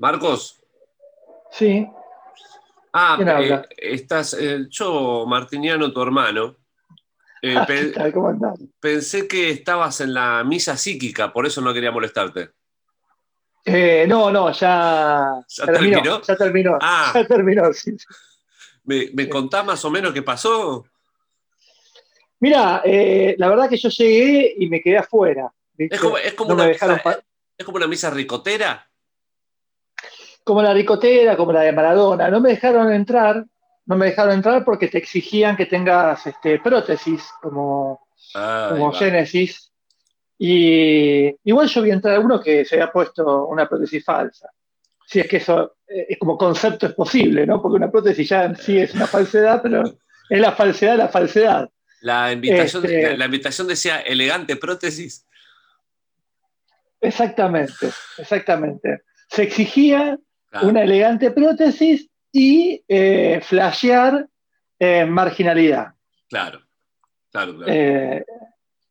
Marcos. Sí. Ah, ¿Quién eh, habla? estás, eh, yo, Martiniano, tu hermano. eh, Ah, ¿Qué pe- tal? ¿Cómo andás? pensé que estabas en la misa psíquica, por eso no quería molestarte. Eh, no, no, ya, ¿Ya terminó, terminó? Ya terminó. Ah. Ya terminó, sí. ¿Me, me Sí. contás más o menos qué pasó? Mira, la verdad que yo llegué y me quedé afuera. ¿viste? Es como, es como No me una dejaron misa, pa- es como una misa ricotera. Como la ricotera, como la de Maradona. No me dejaron entrar, no me dejaron entrar porque te exigían que tengas este, prótesis, como, Ahí como va. Génesis. Y igual yo vi entrar a uno que se había puesto una prótesis falsa. Si es que eso eh, es como concepto es posible, ¿no? Porque una prótesis ya en sí es una falsedad, pero es la falsedad de la falsedad. La invitación, Este- la, la invitación decía elegante prótesis. Exactamente, exactamente. Se exigía Una elegante prótesis y eh, flashear eh, marginalidad. claro, claro, claro. Eh,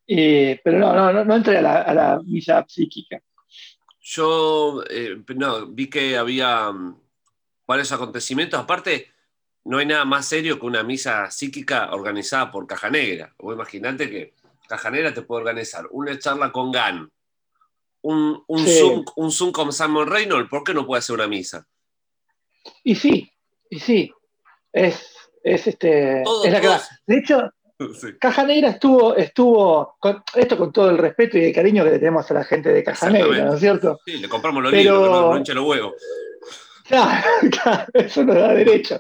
y- pero no, no, no, no entré a la, a la misa psíquica. Yo eh, no, vi que había mm, varios acontecimientos. Aparte, no hay nada más serio que una misa psíquica organizada por Caja Negra. Vos imaginate que Caja Negra te puede organizar una charla con GAN, un, un, Sí. Zoom, un Zoom con Simon Reynolds. ¿Por qué no puede hacer una misa? Y sí, y sí, es, es, este, Todo- es la todo-. De hecho, Sí, Caja Negra estuvo, estuvo con, esto con todo el respeto y el cariño que le tenemos a la gente de Caja Negra. ¿no es cierto? Sí, le compramos los Pero- libros, no, no los huevos. Claro, claro, eso nos da derecho.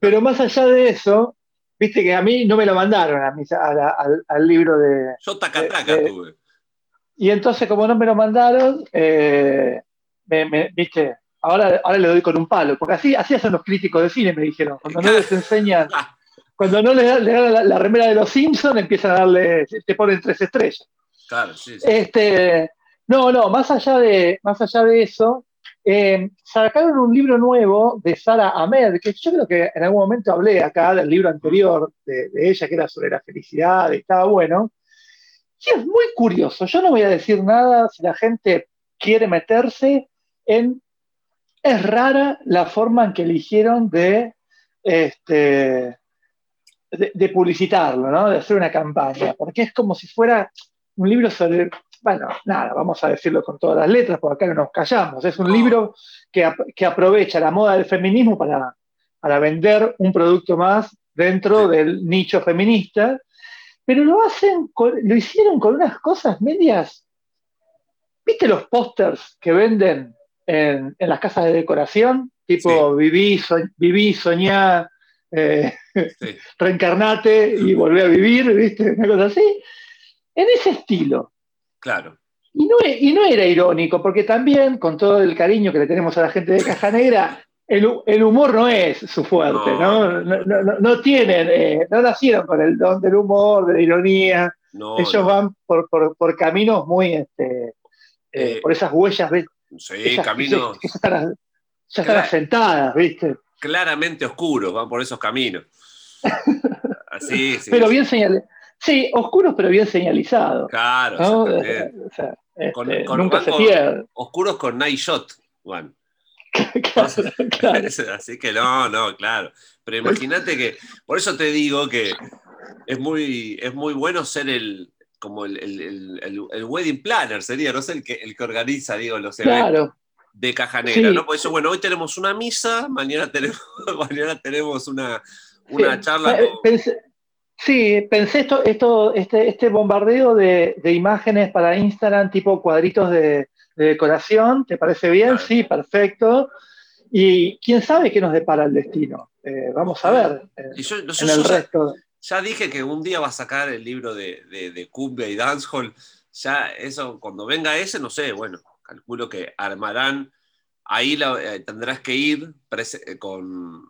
Pero más allá de eso, viste que a mí no me lo mandaron a la- al, al libro de... Yo taca taca tuve. Y entonces, como no me lo mandaron, eh, me- me- viste, ahora, ahora le doy con un palo, porque así, así hacen los críticos de cine, me dijeron. Cuando no les enseñan, cuando no les dan, le dan la, la remera de los Simpsons, empiezan a darle, te ponen tres estrellas. claro, sí, sí. Este, no, no, más allá de, más allá de eso, eh, sacaron un libro nuevo de Sara Ahmed, que yo creo que en algún momento hablé acá del libro anterior de, de ella, que era sobre la felicidad, y estaba bueno. Y es muy curioso, yo no voy a decir nada si la gente quiere meterse en... Es rara la forma en que eligieron de, este, de, de publicitarlo, ¿no? De hacer una campaña, porque es como si fuera un libro sobre, bueno, nada, vamos a decirlo con todas las letras, porque acá no nos callamos, es un libro que, ap- que aprovecha la moda del feminismo para, para vender un producto más dentro Sí. del nicho feminista, pero lo hacen, con- lo hicieron con unas cosas medias, ¿viste los pósters que venden en, en las casas de decoración? Tipo, viví, so- viví, soñá, eh, sí. reencarnate y volvé a vivir, ¿viste? Una cosa así. En ese estilo. Claro. Y no, e- y no era irónico, porque también, con todo el cariño que le tenemos a la gente de Caja Negra, el, el humor no es su fuerte, No. ¿no? No, no- tienen, eh, no nacieron con el don del humor, de la ironía. Ellos van por, por- por caminos muy, este, eh, Eh, por esas huellas, ¿ves? Sí, Esas- caminos están, ya están asentadas, ¿viste? claramente oscuros, van por esos caminos. Así, sí. Pero bien señalizados. Sí, oscuros, pero bien señalizados. Claro. O sea, este, Con- con- nunca van se con- pierde. Oscuros con night shot, Juan. Claro, claro. Así que no, no, claro. Pero imagínate que, por eso te digo que es muy, es muy bueno ser el, como el, el- el- wedding planner, sería, no sé, el que, el que organiza, digo, los eventos de Caja Negra, Sí. ¿no? Por eso, bueno, hoy tenemos una misa, mañana tenemos, mañana tenemos una, una Sí, charla con- pensé- sí, pensé esto, esto, este, este bombardeo de, de imágenes para Instagram, tipo cuadritos de, de decoración, ¿te parece bien? Claro. Sí, perfecto. Y quién sabe qué nos depara el destino. Eh, vamos a ver eh, Y yo, yo- en el yo resto. Ya dije que un día va a sacar el libro de, de, de cumbia y dancehall. Ya eso, cuando venga ese, no sé, bueno, calculo que armarán. Ahí la- eh, tendrás que ir eh, con,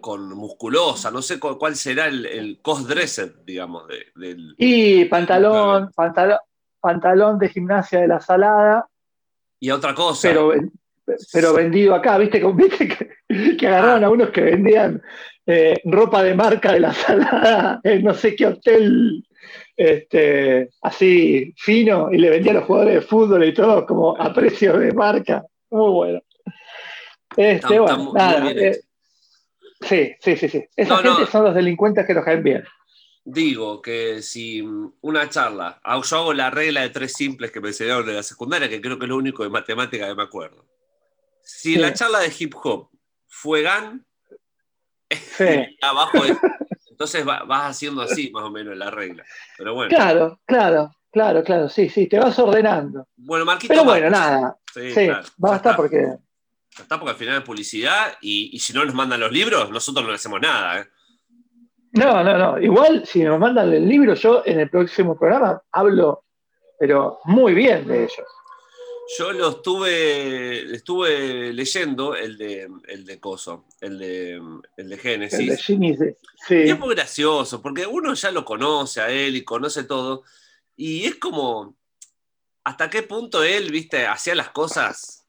con musculosa. No sé cu- cuál será el, el cross-dresser, digamos, de- del. Y pantalón, pantalón, pantalón de gimnasia de la salada, Y otra cosa. pero, pero vendido acá, ¿viste? ¿Viste que, que agarraron a unos que vendían eh, ropa de marca de la salada en no sé qué hotel este, así fino y le vendían a los jugadores de fútbol y todo como a precio de marca? muy bueno. Este, bueno, nada, eh, sí, sí, sí, sí. Esa gente son los delincuentes que nos caen bien. Digo que si una charla, ah, yo hago la regla de tres simples que me enseñaron en la secundaria, que creo que es lo único de matemática que me acuerdo. Si la charla de hip hop fue GAN, abajo entonces vas haciendo así más o menos la regla. Pero bueno. Claro, claro, claro, claro, sí, sí, te vas ordenando. Bueno, Marquito. Pero bueno, nada. Sí, sí basta porque está porque al final es publicidad y, si no nos mandan los libros, nosotros no hacemos nada. ¿eh? No, no, no. Igual si nos mandan el libro, yo en el próximo programa hablo, pero muy bien de ellos. Yo lo estuve, estuve leyendo el de, el de Coso, el de, el de Génesis. El de sí. Y es muy gracioso, porque uno ya lo conoce a él y conoce todo. Y es como, ¿hasta qué punto él, viste, hacía las cosas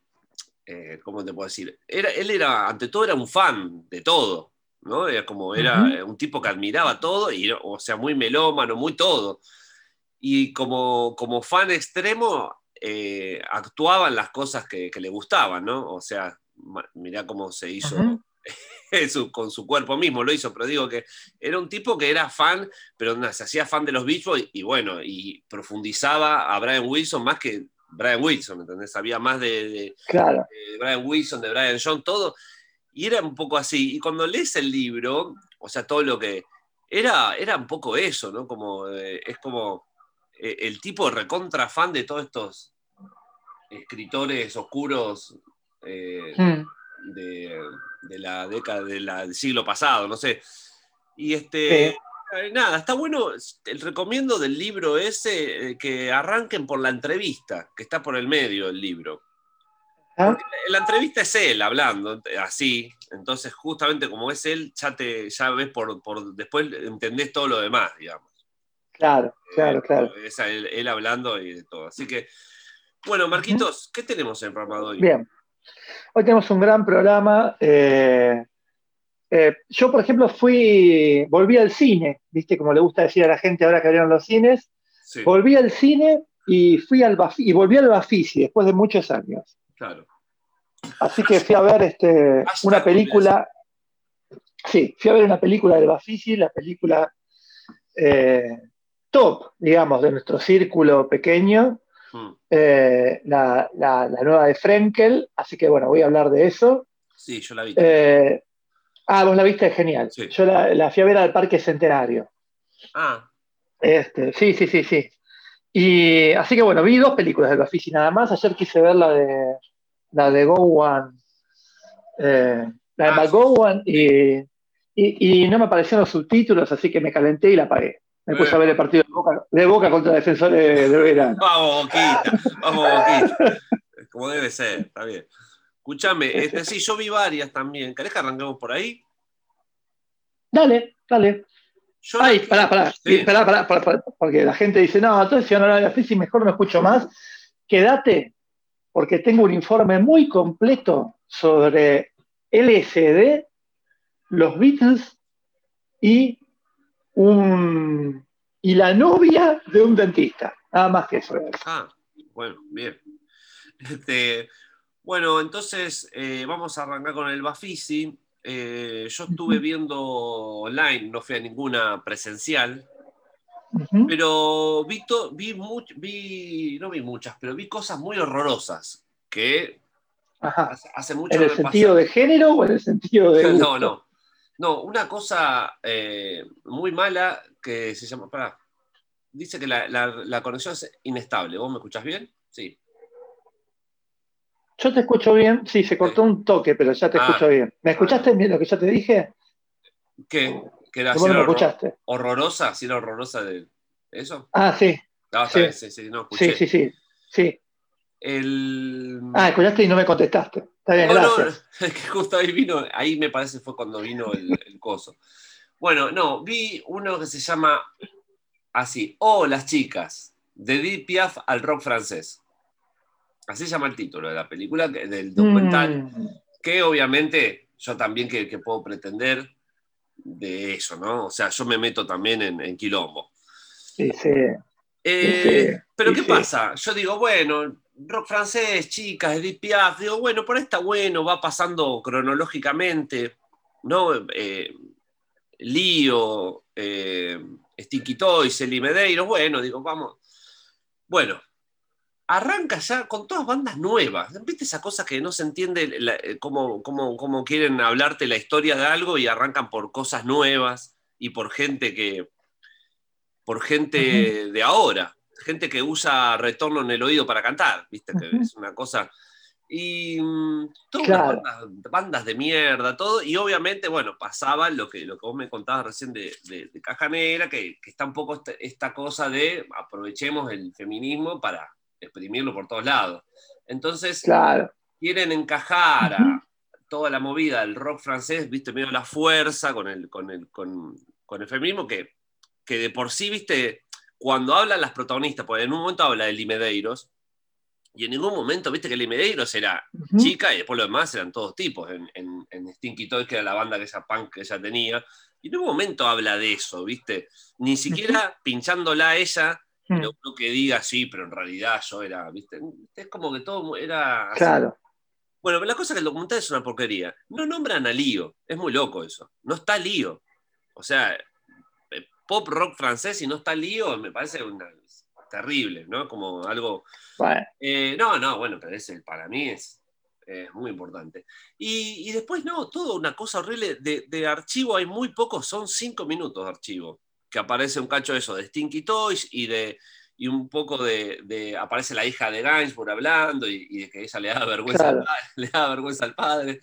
eh, ¿cómo te puedo decir? Era, él era, ante todo, era un fan de todo, ¿no? Era como, era un tipo que admiraba todo, y, o sea, muy melómano, muy todo. Y como, como fan extremo, eh, actuaban las cosas que, le gustaban, ¿no? O sea, mirá cómo se hizo con su cuerpo mismo, lo hizo, pero digo que era un tipo que era fan, pero se hacía fan de los Beach y, bueno, y profundizaba a Brian Wilson más que Brian Wilson, ¿entendés? Sabía más de, Brian Wilson, de Brian John, todo. Y era un poco así. Y cuando lees el libro, o sea, todo lo que. Era, era un poco eso, ¿no? Como, eh, es como eh, el tipo recontra fan de todos estos escritores oscuros eh, hmm. de, la década del siglo pasado, no sé. Y este. Nada, está bueno. El recomiendo del libro ese que arranquen por la entrevista, que está por el medio del libro. ¿Ah? la entrevista es él hablando, así. Entonces, justamente como es él, ya te ya ves por, por después entendés todo lo demás, digamos. Claro, eh, claro, claro. Es él, hablando y todo. Así que, bueno, Marquitos, ¿qué tenemos en el programa hoy? Bien. Hoy tenemos un gran programa. Eh, eh, yo, por ejemplo, fui, volví al cine, ¿viste? Como le gusta decir a la gente ahora que abrieron los cines. Volví al cine y fui al y volví al Bafisi después de muchos años. Claro. Así que fui a ver este, una película. Sí, fui a ver una película del Bafisi, la película eh, top, digamos, de nuestro círculo pequeño. Hmm. Eh, la, nueva de Frenkel, así que bueno, voy a hablar de eso. Sí, yo la vi. Ah, vos la viste, genial. Yo la, fui a ver al Parque Centenario. Ah. Este, sí, sí, sí, sí. Y así que bueno, vi dos películas de Bafisi nada más. Ayer quise ver la de la de Gowan, eh, la de ah, y, no me aparecieron los subtítulos, así que me calenté y la apagué. Me puse a ver el partido de Boca, de Boca contra Defensores de Verano. Vamos, Boquita, vamos, Boquita. Como debe ser, está bien. Escúchame, este, sí, yo vi varias también. ¿Querés que arranquemos por ahí? Dale, dale. Ay, pará, pará, pará, porque la gente dice, no, entonces si no la de mejor no escucho más. Quédate, porque tengo un informe muy completo sobre LSD, los Beatles y, un, y la novia de un dentista. Nada más que eso. Ah, bueno, bien. Este, bueno, entonces eh, vamos a arrancar con el Bafisi. Eh, yo estuve viendo online, no fui a ninguna presencial, pero vi, vi, vi, no vi muchas, pero vi cosas muy horrorosas que hace, mucho ¿En el sentido de género o en el sentido de.? No, no. No, una cosa eh, muy mala que se llama. Pará, dice que la, la conexión es inestable. ¿Vos me escuchás bien? Sí. Yo te escucho bien, sí, se cortó un toque, pero ya te ah. escucho bien. ¿Me escuchaste bien lo que ya te dije? ¿Qué? ¿Que era ¿Cómo escuchaste? horrorosa? ¿Sí era horrorosa de eso? Ah, sí. Ah, sí. sí, sí, no, sí, sí, sí, sí. El... Ah, escuchaste y no me contestaste. Está bien, gracias. No, es que justo ahí vino, ahí me parece fue cuando vino el, el coso. Bueno, no, vi uno que se llama así, Oh, las chicas, de Deep Piaf al rock francés. Así se llama el título de la película, del documental, mm. que obviamente yo también que, puedo pretender de eso, ¿no? O sea, yo me meto también en, quilombo. Sí, sí. Eh, pero ¿qué pasa? Yo digo, bueno, rock francés, chicas, Edith Piaf, digo, bueno, por ahí está bueno, va pasando cronológicamente, ¿no? Eh, Lío, eh, Sticky Toys, Eli Medeiros, bueno, digo, vamos. Bueno, arranca ya con todas bandas nuevas. ¿Viste esa cosa que no se entiende eh, cómo, cómo, quieren hablarte la historia de algo y arrancan por cosas nuevas y por gente que. por gente de ahora, gente que usa retorno en el oído para cantar, ¿viste? Que es una cosa y mm, todas bandas, de mierda, todo, y obviamente, bueno, pasaba lo que, lo que vos me contabas recién de, de, Caja Negra, que, está un poco este, esta, cosa de aprovechemos el feminismo para exprimirlo por todos lados. Entonces, quieren encajar a toda la movida del rock francés, viste, medio la fuerza con el, con el, con, el feminismo, que, que de por sí, viste, cuando hablan las protagonistas, porque en un momento habla de Limedeiros, y en ningún momento, viste que el Medeiros era chica y después lo demás eran todos tipos. En, en, Stinky Toys, que era la banda que esa punk que ella tenía. Y en ningún momento habla de eso, viste. Ni siquiera pinchándola a ella, no creo que diga sí, pero en realidad yo era, viste. Es como que todo era. Claro. Bueno, pero la cosa es que el documental es una porquería. No nombran a Lío. Es muy loco eso. No está Lío. O sea, eh, pop rock francés y no está Lío, me parece una, terrible, ¿no? Como algo... Eh, no, no, bueno, pero ese para mí es, muy importante. Y, después, no, todo una cosa horrible. De, archivo hay muy pocos, son cinco minutos de archivo, que aparece un cacho de eso, de Stinky Toys y de y un poco de, aparece la hija de Gainsbourg hablando y, de que ella le da vergüenza, al, padre, le da vergüenza al padre.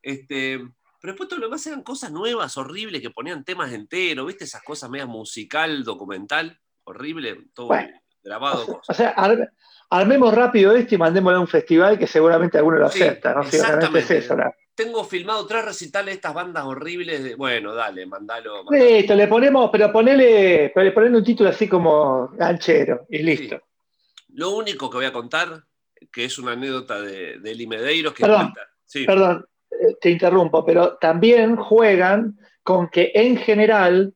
Este, pero después todo lo demás eran cosas nuevas, horribles, que ponían temas enteros, ¿viste? Esas cosas medio musical, documental horrible, todo grabado. O sea, armemos rápido esto y mandémoslo a un festival que seguramente alguno lo acepta, ¿no? Exactamente. Es eso, Tengo filmado tres recitales de estas bandas horribles. De, bueno, dale, mandalo, Listo, le ponemos, pero ponele, ponele un título así como ganchero y listo. Lo único que voy a contar, que es una anécdota de, de Eli Medeiros, que perdón, perdón, eh, te interrumpo, pero también juegan con que en general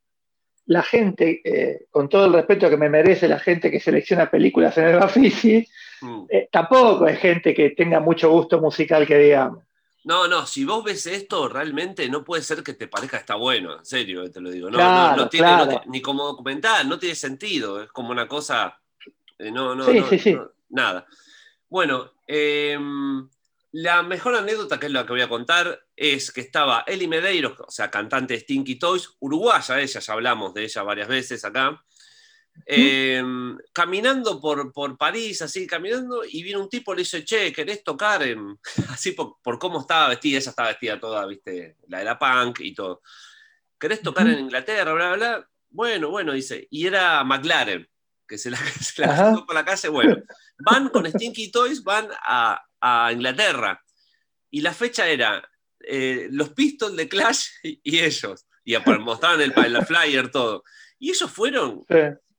la gente, eh, con todo el respeto que me merece la gente que selecciona películas en el Bafisi, mm. eh, tampoco es gente que tenga mucho gusto musical, que digamos. No, no, si vos ves esto, realmente no puede ser que te parezca está bueno, en serio, te lo digo. No, no, tiene, ni como documental, no tiene sentido, es como una cosa. Eh, no, no, sí, sí, sí. nada. Bueno, eh, la mejor anécdota, que es la que voy a contar, es que estaba Eli Medeiros, o sea, cantante de Stinky Toys, uruguaya, ella, ya hablamos de ella varias veces acá, eh, caminando por, por, París, así, caminando, y viene un tipo, le dice, che, ¿querés tocar? En... Así por, cómo estaba vestida, ella estaba vestida toda, viste, la de la punk y todo. ¿Querés tocar en Inglaterra? Bla, bla, bla. Bueno, bueno, dice, y era McLaren, que se la, se la por la calle, bueno. Van con Stinky Toys, van a, a Inglaterra. Y la fecha era eh, los Pistols de Clash y, ellos. Y mostraban el, el flyer, todo. Y ellos fueron,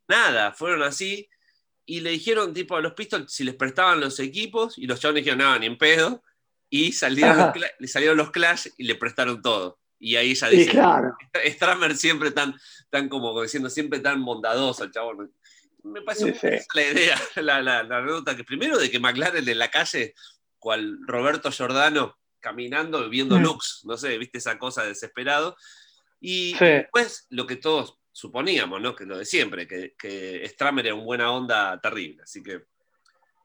nada, fueron así. Y le dijeron tipo a los Pistols si les prestaban los equipos. Y los chavos dijeron, nada, ni en pedo. Y salieron los, salieron los Clash y le prestaron todo. Y ahí ya dice, Stramer siempre tan, tan como diciendo, siempre tan bondadoso el chavo. Me pareció la idea, la, la, que primero de que McLaren en la calle cual Roberto Giordano caminando, viendo mm. looks, no sé, viste esa cosa desesperado. Y después lo que todos suponíamos, ¿no? Que lo de siempre, que, que Stramer era un buena onda terrible. Así que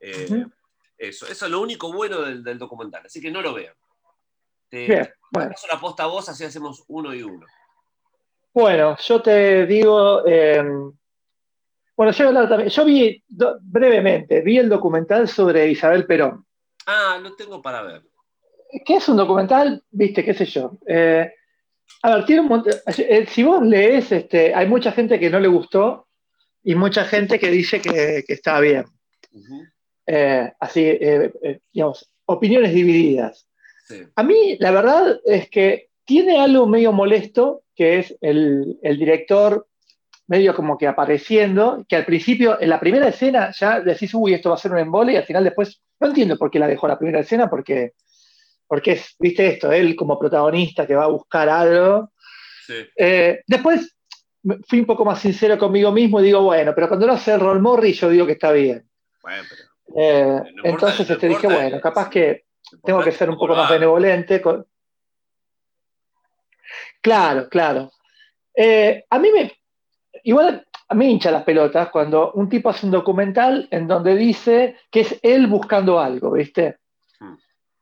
eh, eso, eso es lo único bueno del, documental. Así que no lo vean. Te, Bien, bueno. la posta a vos, así hacemos uno y uno. Bueno, yo te digo, em, bueno, yo, también, yo vi brevemente, vi el documental sobre Isabel Perón. Ah, lo tengo para ver. ¿Qué es un documental? Viste, qué sé yo. Eh, a ver, tiene un montón, eh, si vos lees, este, hay mucha gente que no le gustó y mucha gente que dice que, está bien. Eh, así, digamos, opiniones divididas. A mí, la verdad es que tiene algo medio molesto, que es el, el director medio como que apareciendo, que al principio, en la primera escena, ya decís, uy, esto va a ser un embole, y al final después, no entiendo por qué la dejó la primera escena, porque, porque es, viste esto, él como protagonista que va a buscar algo. Eh, después fui un poco más sincero conmigo mismo y digo, bueno, pero cuando lo hace Roll Morris, yo digo que está bien. Eh, entonces este, dije, bueno, capaz que tengo que ser un poco más benevolente. Claro, claro. Eh, a mí me. Igual a mí hincha las pelotas cuando un tipo hace un documental en donde dice que es él buscando algo, ¿viste?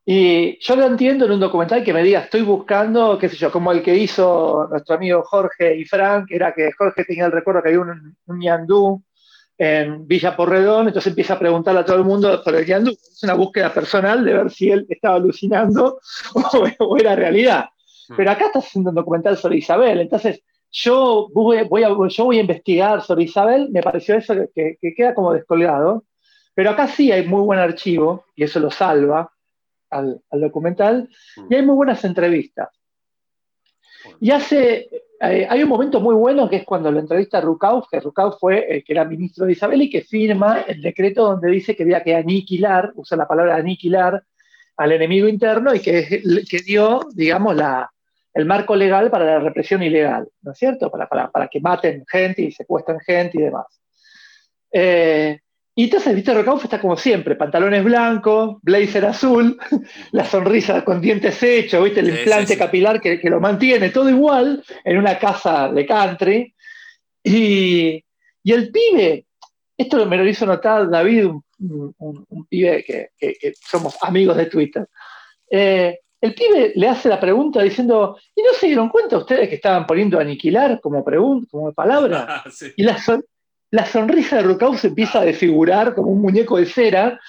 Y yo lo entiendo en un documental que me diga, estoy buscando, qué sé yo, como el que hizo nuestro amigo Jorge y Frank, era que Jorge tenía el recuerdo que había un, un ñandú en Villa Porredón, entonces empieza a preguntarle a todo el mundo por el ñandú. Es una búsqueda personal de ver si él estaba alucinando o, era realidad. Hmm. Pero acá estás haciendo un documental sobre Isabel, entonces yo voy, a, yo voy a investigar sobre Isabel, me pareció eso que, queda como descolgado, pero acá sí hay muy buen archivo, y eso lo salva al, documental, mm. y hay muy buenas entrevistas. Y hace, eh, hay un momento muy bueno que es cuando lo entrevista a Rukauf, que Rukauf fue el que era ministro de Isabel y que firma el decreto donde dice que había que aniquilar, usa la palabra aniquilar, al enemigo interno y que, que dio, digamos, la, el marco legal para la represión ilegal, ¿no es cierto? Para, para, que maten gente y secuestren gente y demás. Eh, y entonces Víctor Rocauf está como siempre, pantalones blancos, blazer azul, la sonrisa con dientes hechos, ¿viste? el implante capilar que, lo mantiene, todo igual, en una casa de country. Y, el pibe, esto me lo hizo notar David, un, pibe que, somos amigos de Twitter. Eh, el pibe le hace la pregunta diciendo, ¿y no se dieron cuenta ustedes que estaban poniendo aniquilar como pregunta, como palabra? Y la, la, sonrisa de Rucau se empieza a desfigurar como un muñeco de cera,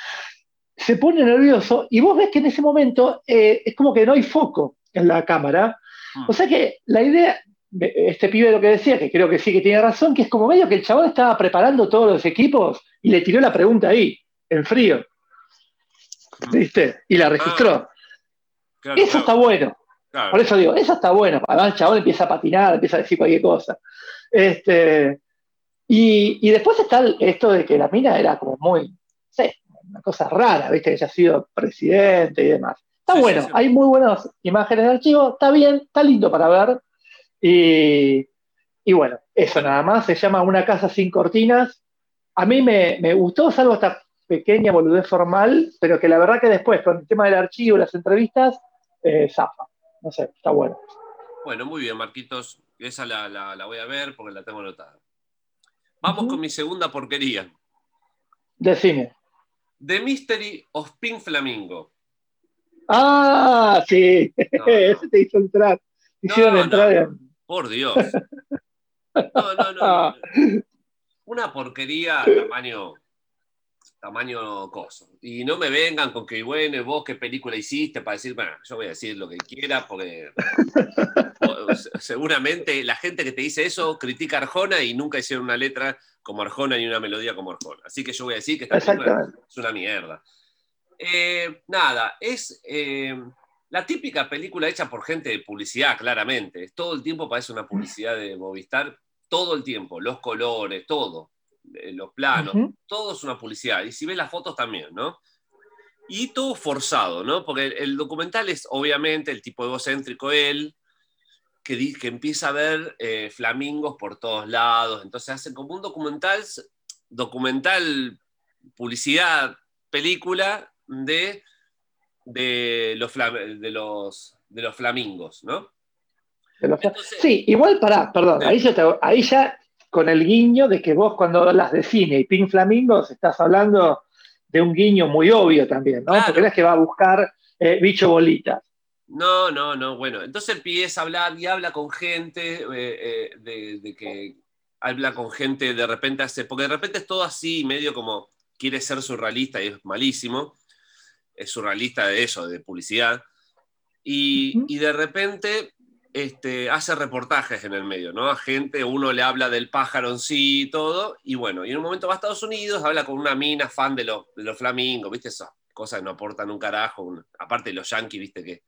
se pone nervioso y vos ves que en ese momento eh, es como que no hay foco en la cámara. Hmm. O sea que la idea, este pibe lo que decía, que creo que sí que tiene razón, que es como medio que el chabón estaba preparando todos los equipos y le tiró la pregunta ahí, en frío. Hmm. ¿Viste? Y la registró. Ah eso está bueno. Por eso digo, eso está bueno. Además, el chabón empieza a patinar, empieza a decir cualquier cosa. Este, y, después está esto de que la mina era como muy, sé, una cosa rara, viste, que ella ha sido presidente y demás. Está bueno, hay muy buenas imágenes de archivo, está bien, está lindo para ver. Y, bueno, eso nada más, se llama Una casa sin cortinas. A mí me, me gustó, salvo esta pequeña boludez formal, pero que la verdad que después, con el tema del archivo, las entrevistas, eh, zafa. No sé, está bueno. Bueno, muy bien, Marquitos. Esa la, voy a ver porque la tengo anotada. Vamos con mi segunda porquería. Decime. The Mystery of Pink Flamingo. Ah, sí. Ese te hizo entrar. Hicieron entrar Por Dios. No, no, no. Una porquería tamaño tamaño coso. Y no me vengan con que, bueno, vos qué película hiciste para decir, bueno, yo voy a decir lo que quiera, porque seguramente la gente que te dice eso critica a Arjona y nunca hicieron una letra como Arjona ni una melodía como Arjona. Así que yo voy a decir que esta película es una mierda. Eh, nada, es eh, la típica película hecha por gente de publicidad, claramente. Todo el tiempo parece una publicidad de Movistar, todo el tiempo, los colores, todo los planos, todo es una publicidad. Y si ves las fotos también, ¿no? Y todo forzado, ¿no? Porque el, documental es obviamente el tipo egocéntrico él, que, que empieza a ver eh, flamingos por todos lados. Entonces hacen como un documental, documental, publicidad, película de, de, los, de, los, de los flamingos, ¿no? sí, igual para, perdón, ahí, ahí ya con el guiño de que vos cuando hablas de cine y Pink Flamingos estás hablando de un guiño muy obvio también, ¿no? Porque no es que va a buscar eh, bicho bolitas. No, no, no, bueno, entonces empieza a hablar y habla con gente eh, eh, de, que habla con gente de repente hace, porque de repente es todo así, medio como quiere ser surrealista y es malísimo, es surrealista de eso, de publicidad, y, y de repente este, hace reportajes en el medio, ¿no? A gente, uno le habla del pájaro en sí y todo, y bueno, y en un momento va a Estados Unidos, habla con una mina fan de, los, de los flamingos, ¿viste? Esas cosas no aportan un carajo, aparte de los yankees, ¿viste? Que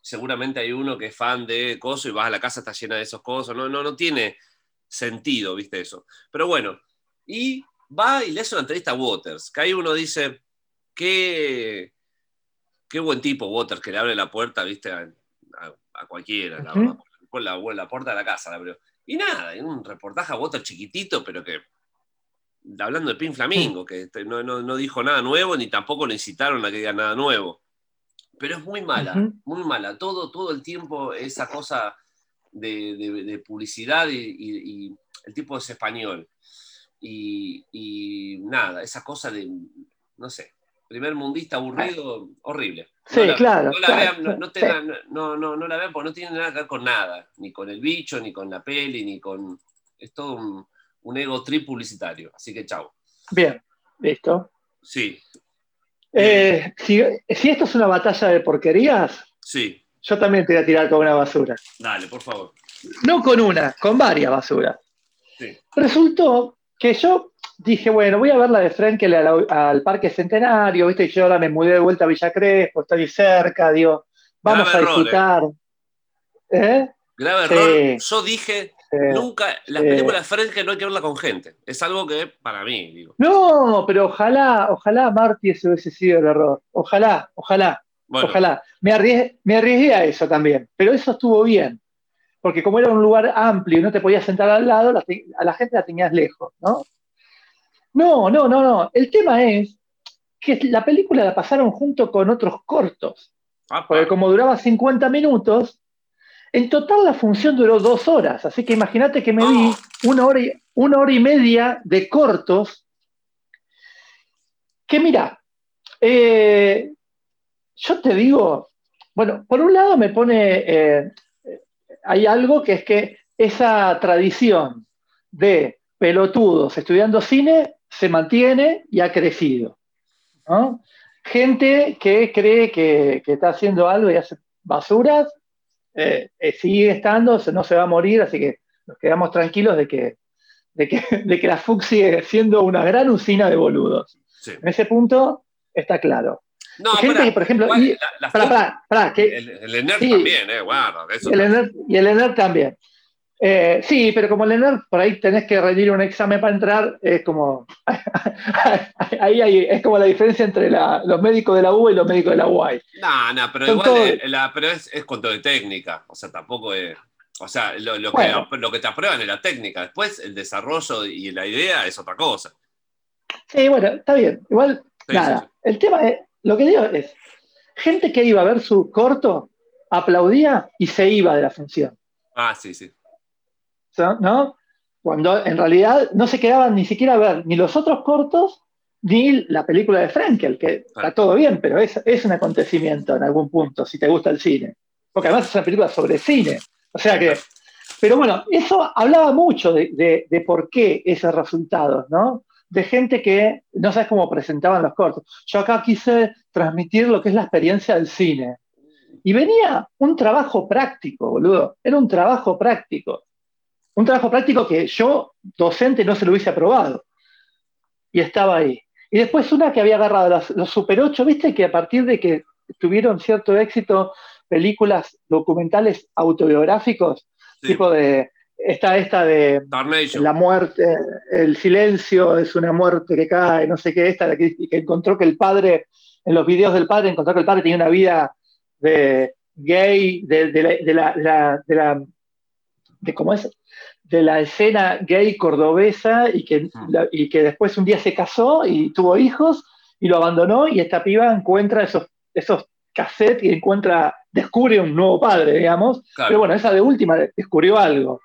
seguramente hay uno que es fan de coso y vas a la casa, está llena de esos cosos, no, no, no tiene sentido, ¿viste? Eso. Pero bueno, y va y le hace una entrevista a Waters, que ahí uno dice, qué, qué buen tipo Waters, que le abre la puerta, ¿viste? Cualquiera, la, por, la, puerta de la casa la abrió. Y nada, un reportaje a voto chiquitito, pero que hablando de Pin Flamingo, que este, no, dijo nada nuevo ni tampoco necesitaron a que diga nada nuevo. Pero es muy mala, muy mala. Todo, todo el tiempo esa cosa de, publicidad y, el tipo es español. Y, nada, esa cosa de, no sé, primer mundista aburrido, horrible. Sí, claro. No la, vean, no, no, no, la vean porque no tiene nada que ver con nada, ni con el bicho, ni con la peli, ni con... Es todo un, un ego trip publicitario. Así que chao. Bien, listo. Sí. Eh, si, esto es una batalla de porquerías, sí. yo también te voy a tirar con una basura. Dale, por favor. No con una, con varias basuras. Sí. Resultó que yo dije, bueno, voy a ver la de Frenkel al, Parque Centenario, ¿viste? Y yo ahora me mudé de vuelta a Villa Crespo, estoy cerca, digo, vamos a disfrutar. ¿Eh? Grave error. Yo dije, nunca, las películas de no hay que verla con gente. Es algo que para mí, digo. No, pero ojalá, ojalá Marty ese hubiese sido el error. Ojalá, ojalá, ojalá. Me arriesgué, me arriesgué a eso también, pero eso estuvo bien. Porque como era un lugar amplio y no te podías sentar al lado, a la gente la tenías lejos, ¿no? No, no, no, no. El tema es que la película la pasaron junto con otros cortos. Porque como duraba 50 minutos, en total la función duró dos horas, así que imagínate que me di oh. una hora, y, una hora y media de cortos. Que mira, eh, yo te digo, bueno, por un lado me pone, eh, hay algo que es que esa tradición de pelotudos estudiando cine se mantiene y ha crecido. Gente que cree que, que, está haciendo algo y hace basuras eh, eh, sigue estando, no se va a morir, así que nos quedamos tranquilos de que, de que, de que la FUC sigue siendo una gran usina de boludos. En ese punto está claro. No, gente que, por ejemplo, el, ENER también, eh, guarda, eso el ENER, y el ENER también. Eh, sí, pero como ENER, por ahí tenés que rendir un examen para entrar, es como. ahí es como la diferencia entre los médicos de la U y los médicos de la UAI. No, no, pero igual pero es, es control de técnica, o sea, tampoco es. O sea, lo, que, lo que te aprueban es la técnica, después el desarrollo y la idea es otra cosa. Sí, bueno, está bien. Igual, nada. El tema es, lo que digo es, gente que iba a ver su corto aplaudía y se iba de la función. Ah, sí, sí. ¿No? Cuando en realidad no se quedaban ni siquiera a ver ni los otros cortos ni la película de Frankel, que está todo bien, pero es, es un acontecimiento en algún punto, si te gusta el cine. Porque además es una película sobre cine. O sea que, pero bueno, eso hablaba mucho de, de, por qué esos resultados, ¿no? De gente que no sabes cómo presentaban los cortos. Yo acá quise transmitir lo que es la experiencia del cine. Y venía un trabajo práctico, boludo. Era un trabajo práctico un trabajo práctico que yo, docente, no se lo hubiese aprobado. Y estaba ahí. Y después una que había agarrado los, Super 8, viste que a partir de que tuvieron cierto éxito películas documentales autobiográficos, tipo de esta, esta de la muerte, el silencio es una muerte que cae, no sé qué, esta de que, que encontró que el padre, en los videos del padre, encontró que el padre tenía una vida de gay, de, de, la, de la, de la de cómo es de la escena gay cordobesa y que, mm. y que después un día se casó y tuvo hijos y lo abandonó y esta piba encuentra esos, esos cassettes y encuentra, descubre un nuevo padre, digamos. Pero bueno, esa de última descubrió algo.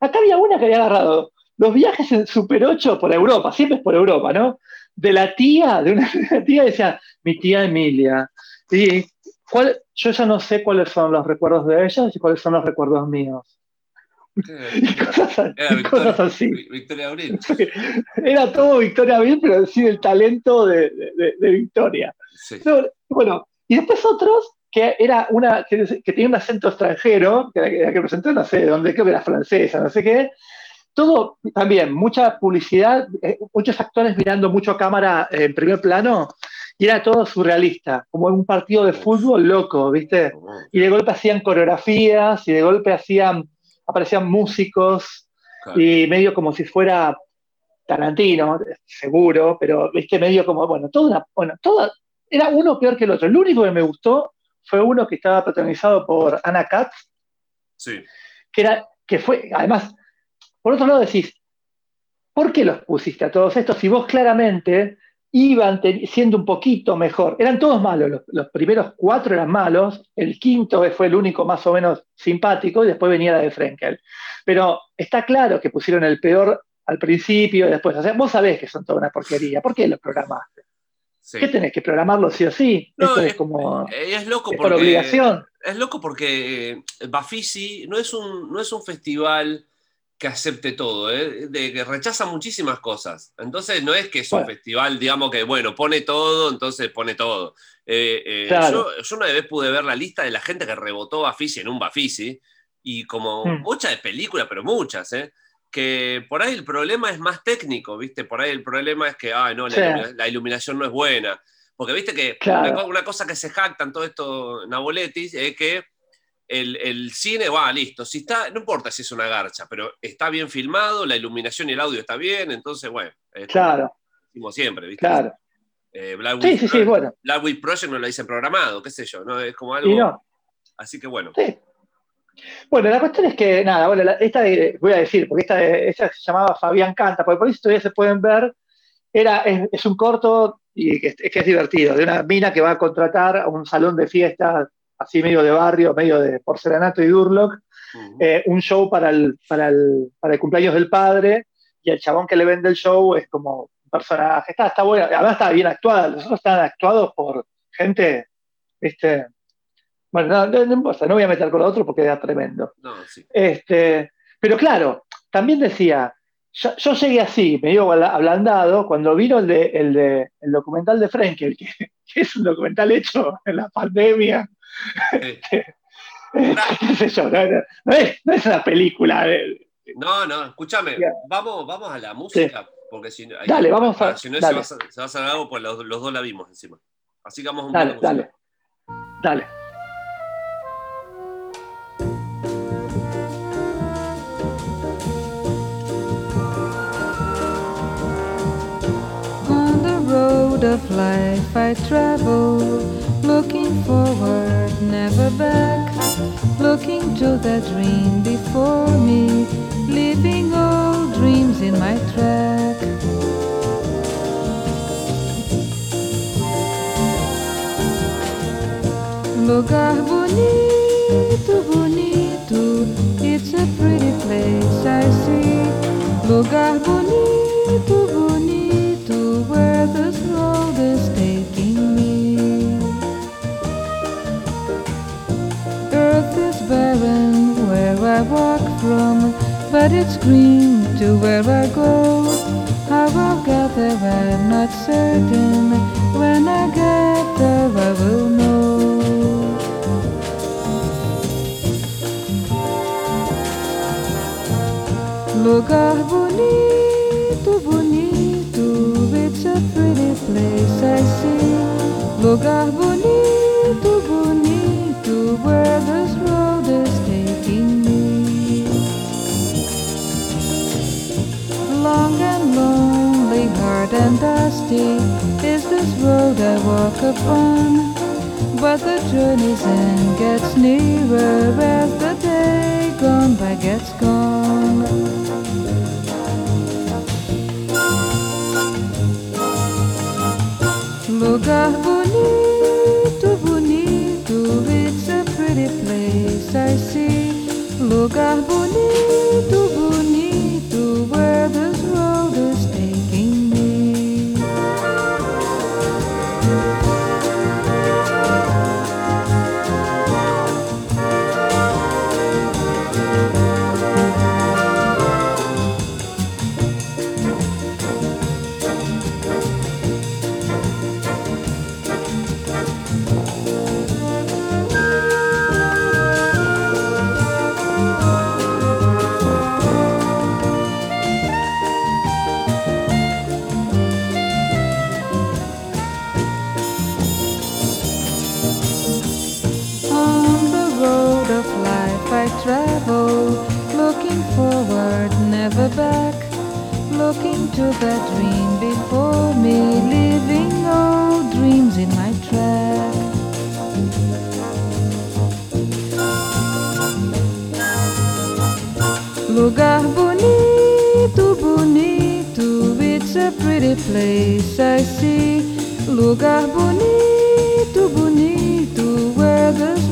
Acá había una que había agarrado los viajes en Super 8 por Europa, siempre es por Europa, ¿no? De la tía, de una, tía decía, mi tía Emilia. Y ¿cuál, yo ya no sé cuáles son los recuerdos de ella y cuáles son los recuerdos míos. Cosas, así. Victoria Abril. Era todo Victoria Abril, pero sí el talento de, Victoria. bueno, y después otros que era una que, tenía un acento extranjero, que, que presentó, no sé de dónde, creo que era francesa, no sé qué. Todo también, mucha publicidad, eh, muchos actores mirando mucho cámara en primer plano, y era todo surrealista, como un partido de fútbol loco, ¿viste? Y de golpe hacían coreografías, y de golpe hacían aparecían músicos y medio como si fuera Tarantino, seguro, pero viste, medio como, bueno, toda bueno, toda, era uno peor que el otro. El único que me gustó fue uno que estaba protagonizado por Anna Katz, sí. que, era, que fue, además, por otro lado decís, ¿por qué los pusiste a todos estos si vos claramente iban siendo un poquito mejor? Eran todos malos, los, primeros cuatro eran malos, el quinto fue el único más o menos simpático y después venía la de Frenkel. Pero está claro que pusieron el peor al principio y después. O sea, vos sabés que son toda una porquería. ¿Por qué los programaste? ¿Qué tenés que programarlo sí o sí? Esto es, como. Es loco por obligación. Es loco porque Bafisi no es un, no es un festival que acepte todo, ¿eh? de que rechaza muchísimas cosas. Entonces no es que es un festival, digamos que, bueno, pone todo, entonces pone todo. Eh, eh, yo, una vez pude ver la lista de la gente que rebotó Bafisi en un Bafisi, y como hmm. muchas de películas, pero muchas, que por ahí el problema es más técnico, ¿viste? Por ahí el problema es que, ah, no, la, iluminación no es buena. Porque viste que una, cosa que se jactan todo esto Naboletis es que el, cine va listo. Si está, no importa si es una garcha, pero está bien filmado, la iluminación y el audio está bien, entonces, bueno. Claro. Como siempre, ¿viste? Claro. Eh, Black sí, sí, sí, bueno. Black Project no lo dicen programado, qué sé yo, ¿no? Es como algo. Así que bueno. Sí. Bueno, la cuestión es que, nada, bueno, esta voy a decir, porque esta, esta, se llamaba Fabián Canta, porque por eso todavía se pueden ver, era, es, un corto y que, que, es divertido, de una mina que va a contratar a un salón de fiestas así medio de barrio, medio de porcelanato y Durlock, eh, un show para el, para, el, para el cumpleaños del padre, y el chabón que le vende el show es como un personaje, está, está bueno, además está bien actuada, los otros están actuados por gente, viste, bueno, no, no, no voy a meter con lo otro porque era tremendo. este, pero claro, también decía, yo, llegué así, medio ablandado, cuando vino el, de, el, de, el documental de Frenkel, que, que, es un documental hecho en la pandemia, no, es, una película. No, no, escúchame, vamos, vamos a la música, porque si no, dale, vamos a, si no se, va, a hacer algo, pues los, dos la vimos encima. Así que vamos un dale, dale, dale. On the road of life I travel looking forward, never back, looking to the dream before me, leaving all dreams in my track. Lugar bonito, bonito, it's a pretty place I see. Lugar bonito, bonito, where the I walk from, but it's green to where I go. How I'll get there, I'm not certain. When I get there, I will know. Lugar bonito, bonito, it's a pretty place I see. Lugar bonito, bonito, where the hard and dusty is this road I walk upon. But the journey's end gets nearer as the day gone by gets gone. Lugar bonito, bonito, it's a pretty place I see. Lugar bonito, bonito, pretty place I see. Lugar bonito, bonito, where this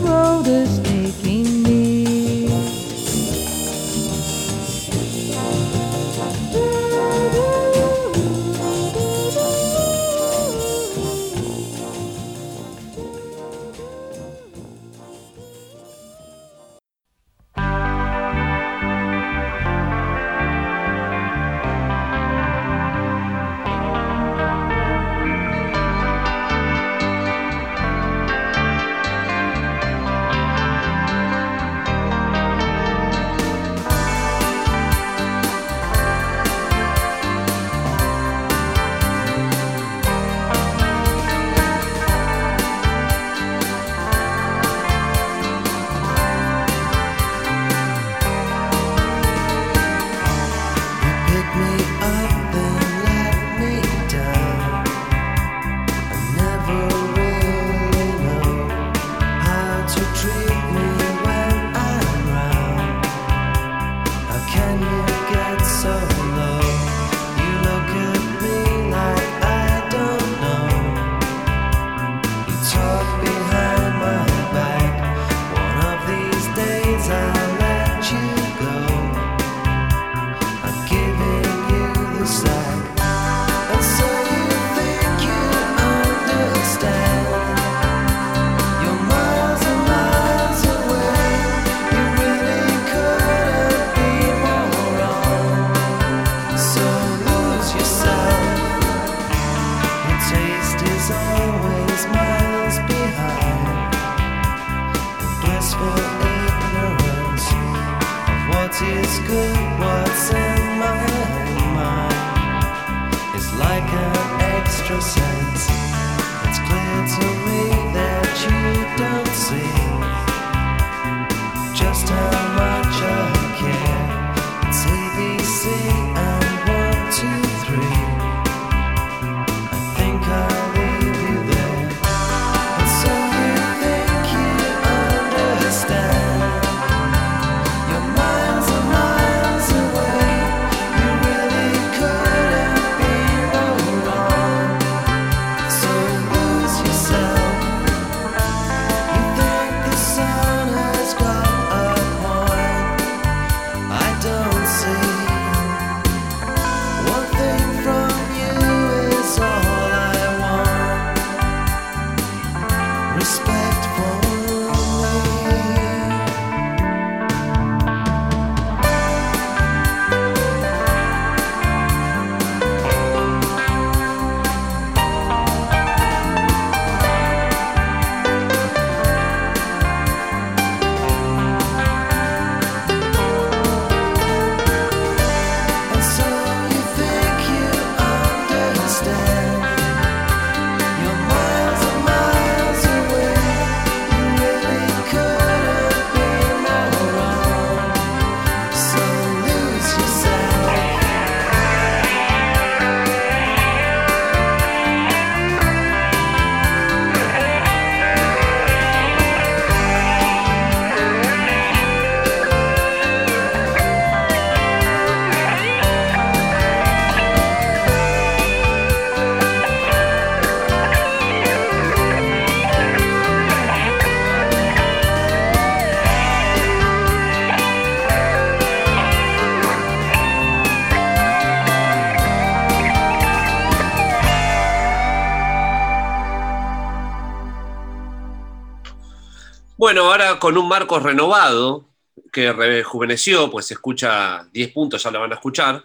Bueno, ahora con un Marcos renovado, que rejuveneció, pues se escucha 10 puntos, ya lo van a escuchar.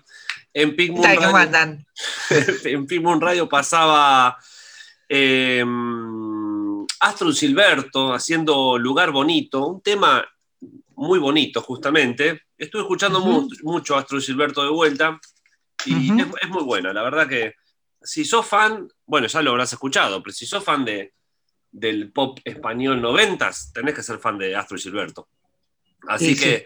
En Pink Moon Tal, ¿Cómo Radio- andan? en Pink Moon Radio pasaba eh, Astro Silberto haciendo Lugar Bonito, un tema muy bonito justamente. Estuve escuchando Ujú. mu- mucho Astro Silberto de vuelta y es, es muy buena, la verdad que si sos fan, bueno, ya lo habrás escuchado, pero si sos fan de, del pop español noventas, tenés que ser fan de Astro Silberto. Así Sí, que,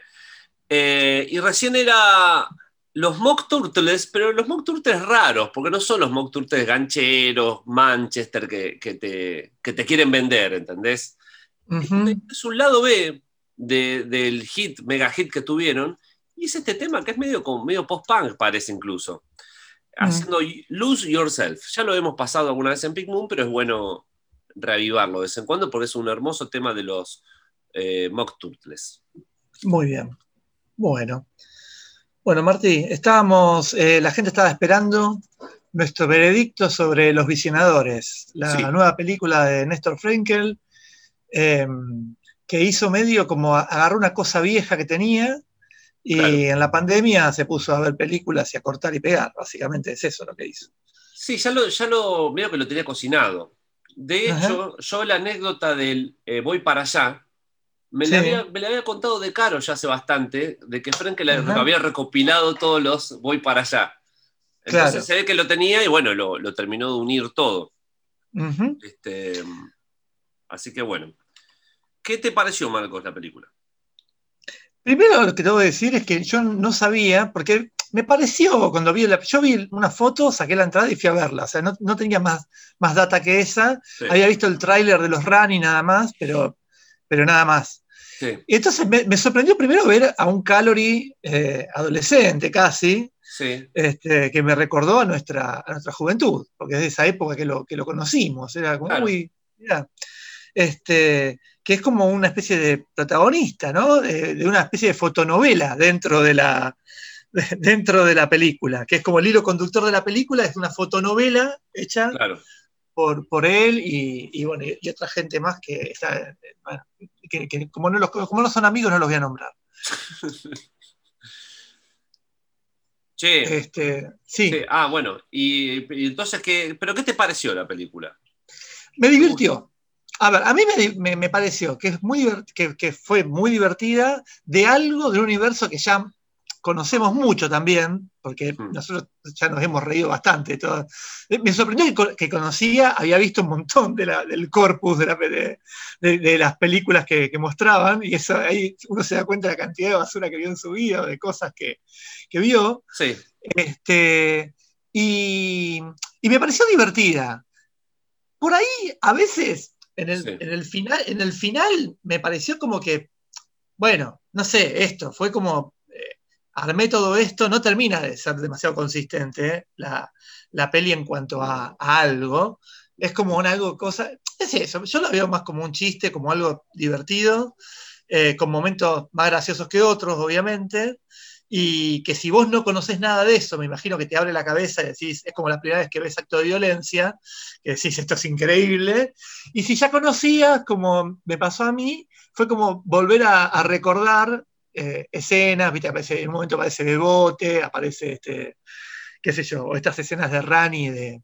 eh, y recién era los Mock Turtles, pero los Mock Turtles raros, porque no son los Mock Turtles gancheros, Manchester, que, que te, que te quieren vender, ¿entendés? Es un lado B de- del hit, mega hit que tuvieron, y es este tema que es medio, medio post-punk, parece incluso. haciendo Lose Yourself. Ya lo hemos pasado alguna vez en Pink Moon, pero es bueno reavivarlo de vez en cuando porque es un hermoso tema de los eh, Mock Turtles. Muy bien. Bueno. Bueno, Martí, estábamos, eh, la gente estaba esperando nuestro veredicto sobre Los Visionadores, la Sí. nueva película de Néstor Frenkel, eh, que hizo medio como agarró una cosa vieja que tenía y Claro. en la pandemia se puso a ver películas y a cortar y pegar, básicamente es eso lo que hizo. Sí, ya lo, ya lo que lo tenía cocinado. De Ajá. hecho, yo la anécdota del eh, voy para allá, me, Sí. la había, me la había contado de Caro ya hace bastante, de que Frank la- había recopilado todos los voy para allá. Entonces Claro. se ve que lo tenía y bueno, lo, lo terminó de unir todo. Este, así que bueno. ¿Qué te pareció, Marcos, la película? Primero lo que tengo que decir es que yo no sabía, porque me pareció cuando vi la, yo vi una foto, saqué la entrada y fui a verla, o sea, no, no tenía más, más data que esa, Sí, había visto el tráiler de los Run y nada más, pero, pero nada más. sí, Y entonces me, me sorprendió primero ver a un Calorie eh, adolescente casi, sí, este, que me recordó a nuestra, a nuestra juventud, porque es de esa época que lo, que lo conocimos, era como, Claro. uy. Este, que es como una especie de protagonista, ¿no? De, de una especie de fotonovela dentro de la, dentro de la película, que es como el hilo conductor de la película, es una fotonovela hecha claro. por, por él y, y, bueno, y, otra gente más que está, bueno, que, que como, no los, como no son amigos no los voy a nombrar. Che, Este, sí, sí, ah, bueno. Y, y entonces, ¿qué, ¿pero qué te pareció la película? me divirtió. A ver, a mí me, me- me pareció que, es muy que, que fue muy divertida de algo de un universo que ya conocemos mucho también, porque Mm. nosotros ya nos hemos reído bastante. todo. Eh, Me sorprendió que, co- que conocía, había visto un montón de la- del corpus de, la pe- de- de- de las películas que, que mostraban, y eso ahí uno se da cuenta de la cantidad de basura que vio en su vida, o de cosas que, que vio. Sí, Este, y, y me pareció divertida. Por ahí, a veces, en el, Sí. en el final, en el final, me pareció como que, bueno, no sé, esto, fue como, armé todo esto, no termina de ser demasiado consistente eh, la, la peli en cuanto a, algo. Es como un algo, cosa, es eso, yo lo veo más como un chiste, como algo divertido, eh, con momentos más graciosos que otros, obviamente y que si vos no conocés nada de eso, me imagino que te abre la cabeza y decís, es como la primera vez que ves acto de violencia, que decís, esto es increíble, y si ya conocías, como me pasó a mí, fue como volver a recordar eh, escenas, ¿viste? Aparece, en un momento aparece Bebote, aparece, este, qué sé yo, o estas escenas de Rani, de,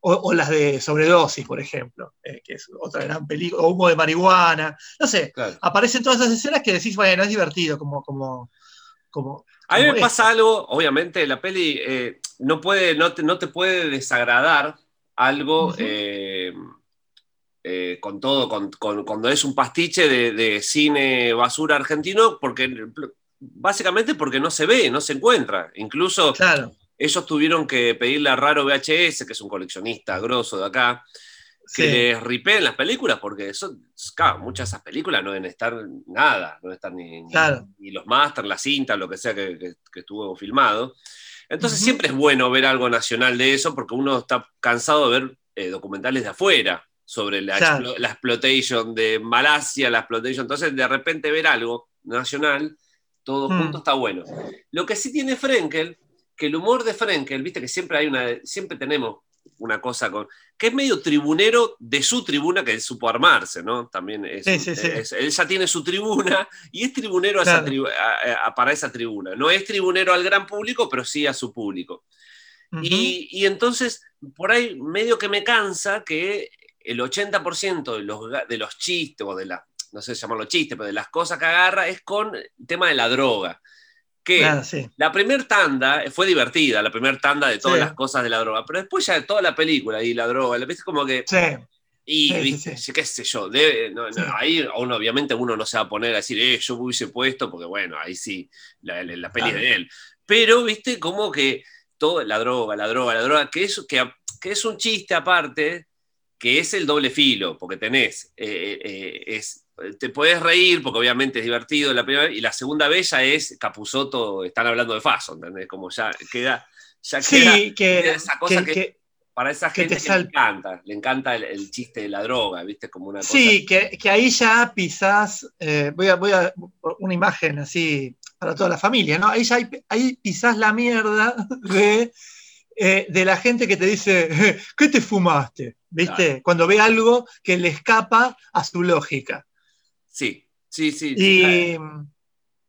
o, o las de sobredosis, por ejemplo, eh, que es otra gran película, o humo de marihuana, no sé, claro. aparecen todas esas escenas que decís, bueno, es divertido, como, como, como, A mí me pasa algo, obviamente, la peli eh, no, puede, no, te, no te puede desagradar algo eh, con todo, con, con- cuando es un pastiche de, de cine basura argentino, porque básicamente porque no se ve, no se encuentra. Incluso Claro, ellos tuvieron que pedirle a Raro VHS, que es un coleccionista grosso de acá, que sí, les ripeen las películas, porque son, claro, muchas de esas películas no deben estar nada, no deben estar ni, Claro. ni los masters, la cinta, lo que sea que, que- que estuvo filmado. Entonces siempre es bueno ver algo nacional de eso, porque uno está cansado de ver eh, documentales de afuera sobre la, explo- la exploitation de Malasia, la exploitation. Entonces de repente ver algo nacional, todo Mm. junto está bueno. Lo que sí tiene Frenkel, que el humor de Frenkel, viste que siempre hay una, siempre tenemos una cosa con, que es medio tribunero de su tribuna que supo armarse, ¿no? También es, Sí, sí, sí. es- él ya tiene su tribuna y es tribunero a esa Claro. tribu- a- a- para esa tribuna. No es tribunero al gran público, pero sí a su público. y entonces, por ahí medio que me cansa que el 80% de los, de los chistes, o de la, no sé llamarlo chiste, pero de las cosas que agarra es con el tema de la droga. Que sí, la primer tanda fue divertida, la primer tanda de todas Sí. las cosas de la droga, pero después ya de toda la película y la droga, le viste como que, sí, y viste, qué sé yo, debe- no, ahí uno, obviamente uno no se va a poner a decir, eh, yo hubiese puesto, porque bueno, ahí sí, la, la, la peli es Claro. de él. Pero, viste, como que todo, la droga, la droga, la droga, que es, que, que es un chiste aparte, que es el doble filo, porque tenés, eh, eh, es, te puedes reír, porque obviamente es divertido la primera y la segunda vez ya es Capuzoto, están hablando de Faso, ¿entendés? Como ya queda, ya queda, Sí, que, queda esa cosa que- que, que- para esa gente que le encanta, le encanta el, el chiste de la droga, ¿viste? Como una cosa. sí, que, que ahí ya pisás, eh, voy, a, voy a una imagen así para toda la familia, ¿no? Ahí ya hay, ahí pisás la mierda de, eh, de la gente que te dice, ¿qué te fumaste? ¿Viste? Cuando ve algo que le escapa a su lógica. Sí, sí, sí. Y claro.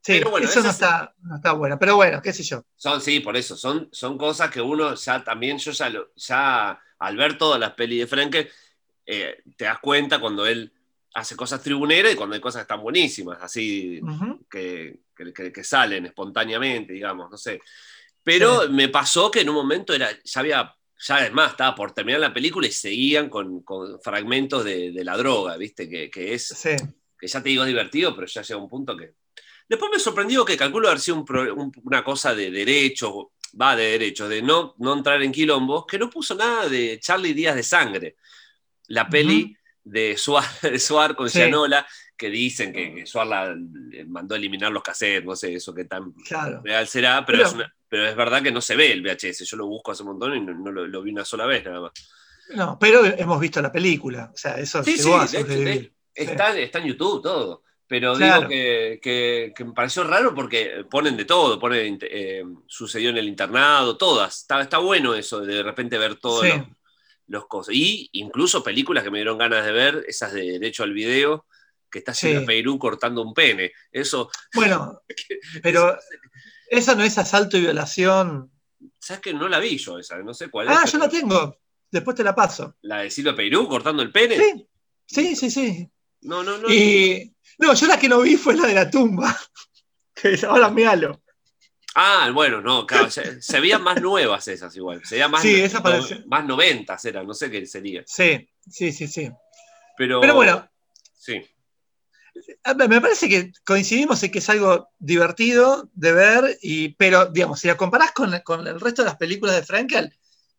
sí, Pero bueno, eso no está, no está bueno. Pero bueno, qué sé yo. Son, sí, por eso, son, son cosas que uno ya también, yo ya, lo- ya al ver todas las pelis de Frankel, eh, te das cuenta cuando él hace cosas tribuneras y cuando hay cosas que están buenísimas, así Ujú. que, que- que- que salen espontáneamente, digamos, no sé. Pero me pasó que en un momento era, ya había, ya es más, estaba por terminar la película y seguían con, con fragmentos de, de la droga, ¿viste? Que, que es, Sí. que ya te digo es divertido, pero ya llega un punto que... Después me sorprendió que calculo haber sido un pro- un- una cosa de derechos, va de derechos, de no, no entrar en quilombos, que no puso nada de Charlie Díaz de Sangre, la peli de Suar, de Suar con Sí. Gianola, que dicen que, que Suar la, mandó a eliminar los cassettes, no sé, eso que tan Claro. real será, pero, Pero- es una- pero es verdad que no se ve el VHS, yo lo busco hace un montón y no, no lo, lo vi una sola vez nada más. No, pero hemos visto la película. O sea, eso Sí, llegó sí, a está, está en YouTube todo. Pero Claro. digo que, que- que me pareció raro porque ponen de todo, ponen eh, sucedió en el internado, todas. Está, está bueno eso de repente ver todos Sí. los, los cosas. Y incluso películas que me dieron ganas de ver, esas de derecho al video, que está. Sheila Perú cortando un pene. Eso, Bueno, pero eso no es asalto y violación. ¿sabes que No la vi yo esa, no sé cuál es. Ah, yo la tengo. Después te la paso. La de Silvia Peirú cortando el pene. Sí, sí, sí, sí. No, no, no. Y no, yo la que no vi fue la de la tumba. Que ahora míralo. Ah, bueno, no, claro, se, veían más nuevas esas igual. Se veían más, Sí, esa no- más noventas eran, no sé qué sería. Sí, sí, sí, sí. Pero, Pero bueno, Sí, me parece que coincidimos en que es algo divertido de ver, y, pero digamos, si la comparás con, con el resto de las películas de Frankel,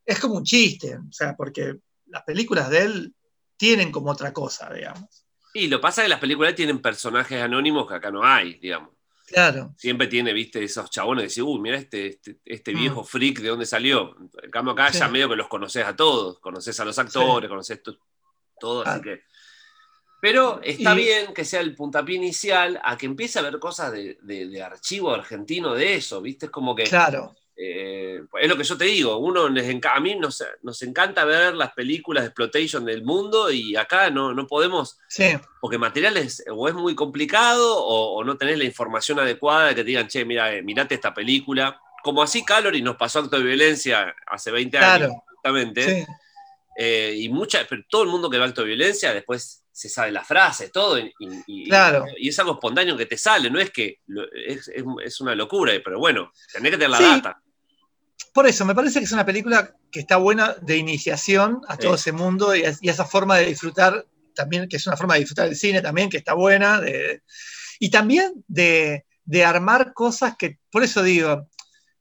es como un chiste. O sea, porque las películas de él tienen como otra cosa, digamos. Y lo pasa es que las películas tienen personajes anónimos que acá no hay, digamos. Claro. Siempre tiene, viste, esos chabones que dicen, uy, mira este, este, este Mm. viejo freak, ¿de dónde salió? En cambio acá Sí. ya medio que los conoces a todos, conoces a los actores, conoces to- todo, así Ah. que... Pero está Y- bien que sea el puntapié inicial a que empiece a haber cosas de, de- de archivo argentino de eso, ¿viste? Es como que... Claro. Eh, es lo que yo te digo, uno les a mí nos, nos encanta ver las películas de exploitation del mundo y acá no, no podemos, Sí, porque material es, o es muy complicado o, o no tenés la información adecuada de que te digan, che, mira, eh, mirate esta película. Como así Calorie nos pasó acto de violencia hace 20 años, Claro. justamente. sí. Eh, y mucha, pero todo el mundo que ve acto de violencia después se sabe la frase, todo, y, y- Claro. y es algo espontáneo que te sale, no es que es, es- es una locura, pero bueno, tenés que tener la Sí. data. Por eso, me parece que es una película que está buena de iniciación a todo Sí. ese mundo y, a- y a esa forma de disfrutar, también, que es una forma de disfrutar del cine también, que está buena. de- y también de, de armar cosas que, por eso digo,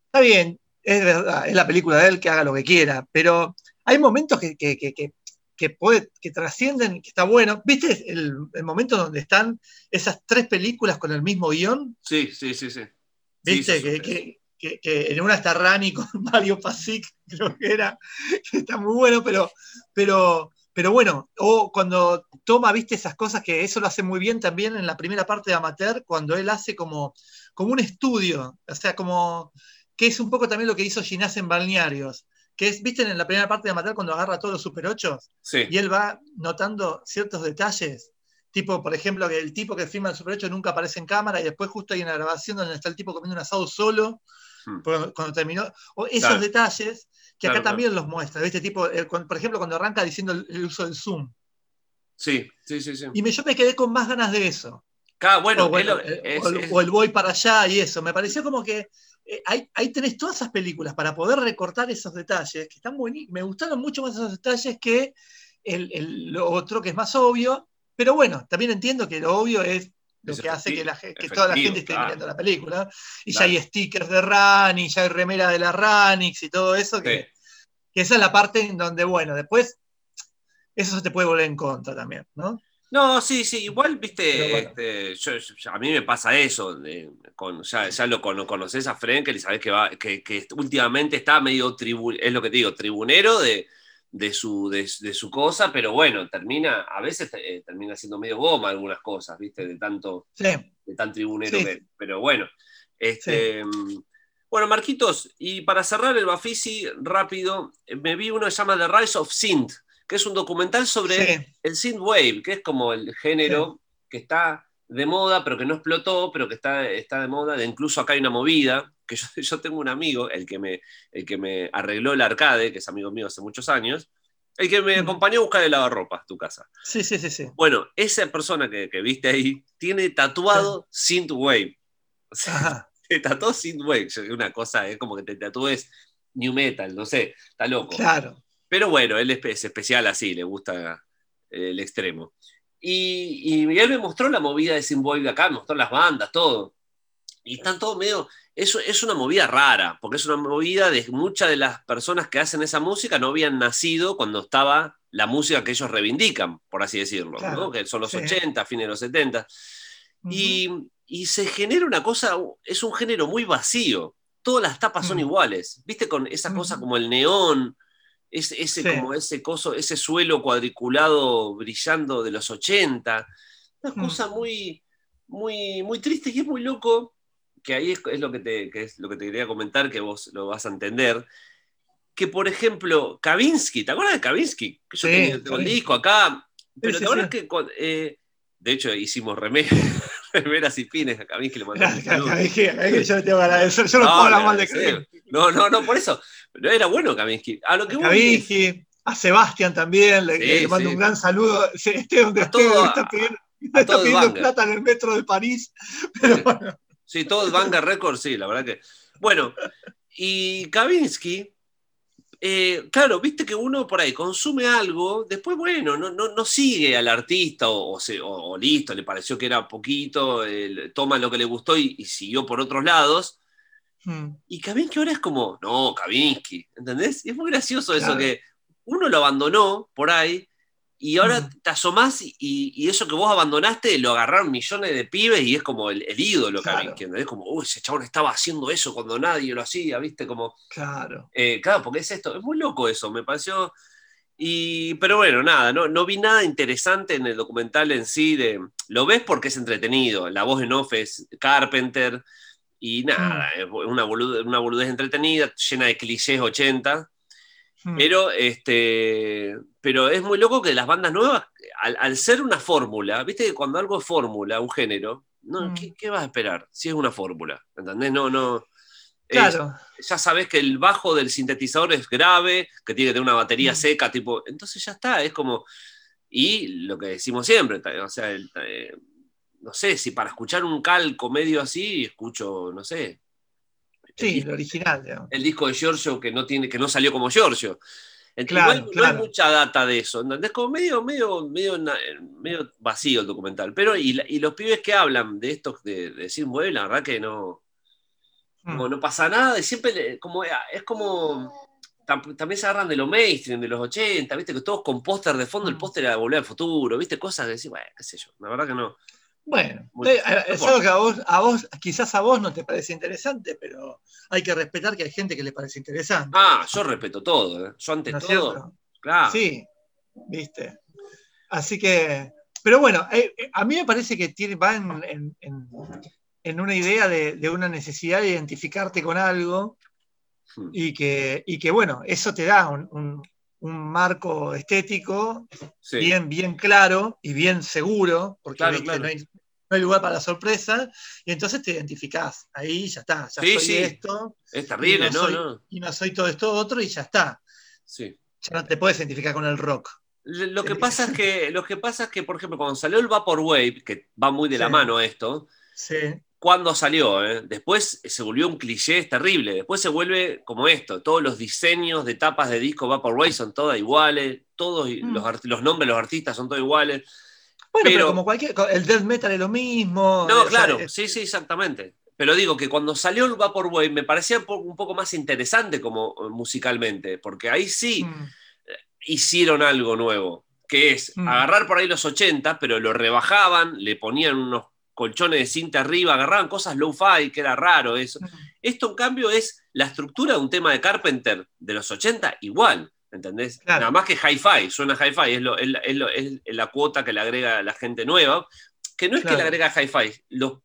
está bien, es verdad, es la película de él que haga lo que quiera, pero hay momentos que, que, que- que- que puede, que trascienden, que está bueno. ¿Viste el, el momento donde están esas tres películas con el mismo guion? Sí, sí, sí, sí. ¿Viste? Sí, que, sí, sí. que- que- que en una está Rani con Mario Pasic, creo que era, que está muy bueno, pero, pero, pero bueno, o cuando toma, viste, esas cosas que eso lo hace muy bien también en la primera parte de Amateur, cuando él hace como, como un estudio, o sea, como que es un poco también lo que hizo Ginás en Balnearios, que es, viste, en la primera parte de Amateur cuando agarra todos los Super 8 Sí, y él va notando ciertos detalles. Tipo, por ejemplo, que el tipo que firma el Super 8 nunca aparece en cámara y después justo hay una grabación donde está el tipo comiendo un asado solo Hmm. cuando, terminó. O esos Claro. detalles que acá Claro, también los muestra. ¿viste? Tipo, cuando- por ejemplo, cuando arranca diciendo el, el uso del Zoom. sí, sí, sí. sí. Y me, yo me quedé con más ganas de eso. Cada- bueno, o, bueno, es lo- eh, es- o el, es- o el voy para allá y eso. Me pareció como que eh, ahí, ahí tenés todas esas películas para poder recortar esos detalles, que están buenísimos. Me gustaron mucho más esos detalles que el, el- lo otro que es más obvio. Pero bueno, también entiendo que lo obvio es lo Es que hace que, la, efectivo, toda la gente esté claro. mirando la película. Y Claro. ya hay stickers de Rani, ya hay remera de la Ranix y todo eso, que, sí. que esa es la parte en donde, bueno, después eso se te puede volver en contra también, ¿no? No, sí, sí, igual, viste, bueno. este, yo- yo- a mí me pasa eso, de- con, ya, ya lo cono- conoces a Frenkel y sabés que, va, que, que últimamente está medio, tribu, es lo que te digo, tribunero de, de, su, de, de su cosa, pero bueno, termina, a veces eh, termina siendo medio goma algunas cosas, viste, de tanto, Sí, de tan tribunero Sí. que- pero bueno. Este, Bueno, Marquitos, y para cerrar el Bafisi rápido, me vi uno que se llama The Rise of Synth, que es un documental sobre sí, el synthwave, que es como el género que está de moda, pero que no explotó, pero que está, está de moda. De incluso acá hay una movida, que yo, yo tengo un amigo, el que, me, el que me arregló el arcade, que es amigo mío hace muchos años, el que me Mm. acompañó a buscar el lavarropas tu casa. sí, sí, sí, sí. Bueno, esa persona que, que viste ahí tiene tatuado synthwave. O sea, te tatuó synthwave. Una cosa es como que te tatúes new metal, no sé, está loco. Claro. Pero bueno, él es, es especial así, le gusta eh, el extremo. Y, y él me mostró la movida de de acá, me mostró las bandas, todo. Y están todos medio. Eso es una movida rara, porque es una movida de muchas de las personas que hacen esa música no habían nacido cuando estaba la música que ellos reivindican, por así decirlo, Claro, ¿no? que son los sí. 80, fines de los 70. Ujú. Y, y se genera una cosa, es un género muy vacío. Todas las tapas son iguales, ¿viste? Con esa cosa Ujú. como el neón, ese, ese, Sí. como ese coso, ese suelo cuadriculado brillando de los 80. Una Mm. cosa muy, muy, muy triste y es muy loco, que ahí es, es lo que te, que es lo que te quería comentar, que vos lo vas a entender. Que, por ejemplo, Kavinsky, ¿te acuerdas de Kavinsky? Que yo Sí, tenía el disco acá, pero ¿te acuerdas que eh, de hecho hicimos remeras, remeras y pines a Kavinsky le que- cada vez que yo le tengo de eso, yo no, No, puedo hablar no, mal de sí. Kavinsky. No, no, no, por eso. Pero era bueno Kavinsky. A lo que es- Kavinsky, a Sebastián también, le, Sí, le mando sí. un gran saludo. Sí, Este donde A esté, todo- está pidiendo, a está todo pidiendo Banger. plata en el metro de París. Pero bueno, Sí, todo el Banga Records, sí, la verdad que. Bueno, y Kavinsky, eh, claro, viste que uno por ahí consume algo, después, bueno, no, no, no sigue al artista o, o se- o- o listo, le pareció que era poquito, eh, toma lo que le gustó y, y siguió por otros lados. mm, Y Kavinsky ahora es como, no, Kavinsky, ¿entendés? Y es muy gracioso eso que uno lo abandonó por ahí y ahora Mm. te asomás y, y eso que vos abandonaste lo agarraron millones de pibes y es como el, el ídolo Claro. Kavinsky, ¿entendés? Como, uy, ese chabón estaba haciendo eso cuando nadie lo hacía, ¿viste? Como, claro. eh, claro, porque es esto, es muy loco eso, me pareció. Y, pero bueno, nada, no, no vi nada interesante en el documental en sí. De, lo ves porque es entretenido. La voz en off es Carpenter. Y nada, es una, boludez, una boludez entretenida, llena de clichés 80. Mm, Pero, este, pero es muy loco que las bandas nuevas, al, al ser una fórmula, viste que cuando algo es fórmula, un género, no, Mm. ¿qué, qué vas a esperar si es una fórmula? ¿Entendés? No, no. es- Claro, ya sabes que el bajo del sintetizador es grave, que tiene que tener una batería Mm. seca, tipo, entonces ya está, es como, y lo que decimos siempre, o sea, el- eh, no sé, si para escuchar un calco medio así, escucho, no sé, sí, lo original, digamos. el disco de Giorgio que no, tiene, que no salió como Giorgio. Entonces, Claro, no, hay- claro. no hay mucha data de eso, ¿entendés? Como medio, medio, medio, na- medio vacío el documental. Pero, y, y los pibes que hablan de estos de, de Synthwave, la verdad que no, como no pasa nada, y siempre como, es como. tam- También se agarran de lo mainstream, de los 80, viste, que todos con póster de fondo, el Mm. póster era Volver al Futuro, viste, cosas que decís, bueno, qué sé yo, la verdad que no. Bueno, no algo que a vos, a vos, quizás a vos no te parece interesante, pero hay que respetar que hay gente que le parece interesante. Ah, yo respeto todo, ¿eh? yo ante ¿no es todo, cierto? claro. Sí, viste. Así que, pero bueno, eh, eh, a mí me parece que tiene, va en, en- en- en una idea de, de una necesidad de identificarte con algo Hmm. y que, y que bueno, eso te da un, un- un marco estético Sí. bien, bien claro y bien seguro, porque Claro, viste, claro. No, hay, no hay lugar para la sorpresa, y entonces te identificás. Ahí ya está, ya Sí, soy sí. esto, Es terrible, y no ¿no? soy- no. y no soy todo esto otro, y ya está. Sí. Ya no te puedes identificar con el rock. Lo que pasa es que, lo que pasa es que, por ejemplo, cuando salió el Vaporwave, que va muy de la mano esto, Sí, cuando salió, ¿eh? después se volvió un cliché es terrible, después se vuelve como esto, todos los diseños de tapas de disco Vaporwave son todas iguales, todos Mm. los, los nombres de los artistas son todos iguales. Bueno, pero, Pero- como cualquier. El death metal es lo mismo. No, sea, claro, sí, sí, exactamente. Pero digo que cuando salió el Vaporwave me parecía un po- un poco más interesante como eh, musicalmente, porque ahí sí mm, hicieron algo nuevo. que es Mm. agarrar por ahí los 80, pero lo rebajaban, le ponían unos colchones de cinta arriba, agarraban cosas low-fi, que era raro eso. Mm. Esto, en cambio, es la estructura de un tema de Carpenter de los 80 igual, ¿entendés? Claro. Nada más que hi-fi, suena hi-fi, es, lo- es la- es lo- es la cuota que le agrega la gente nueva, que no es que le agrega hi-fi,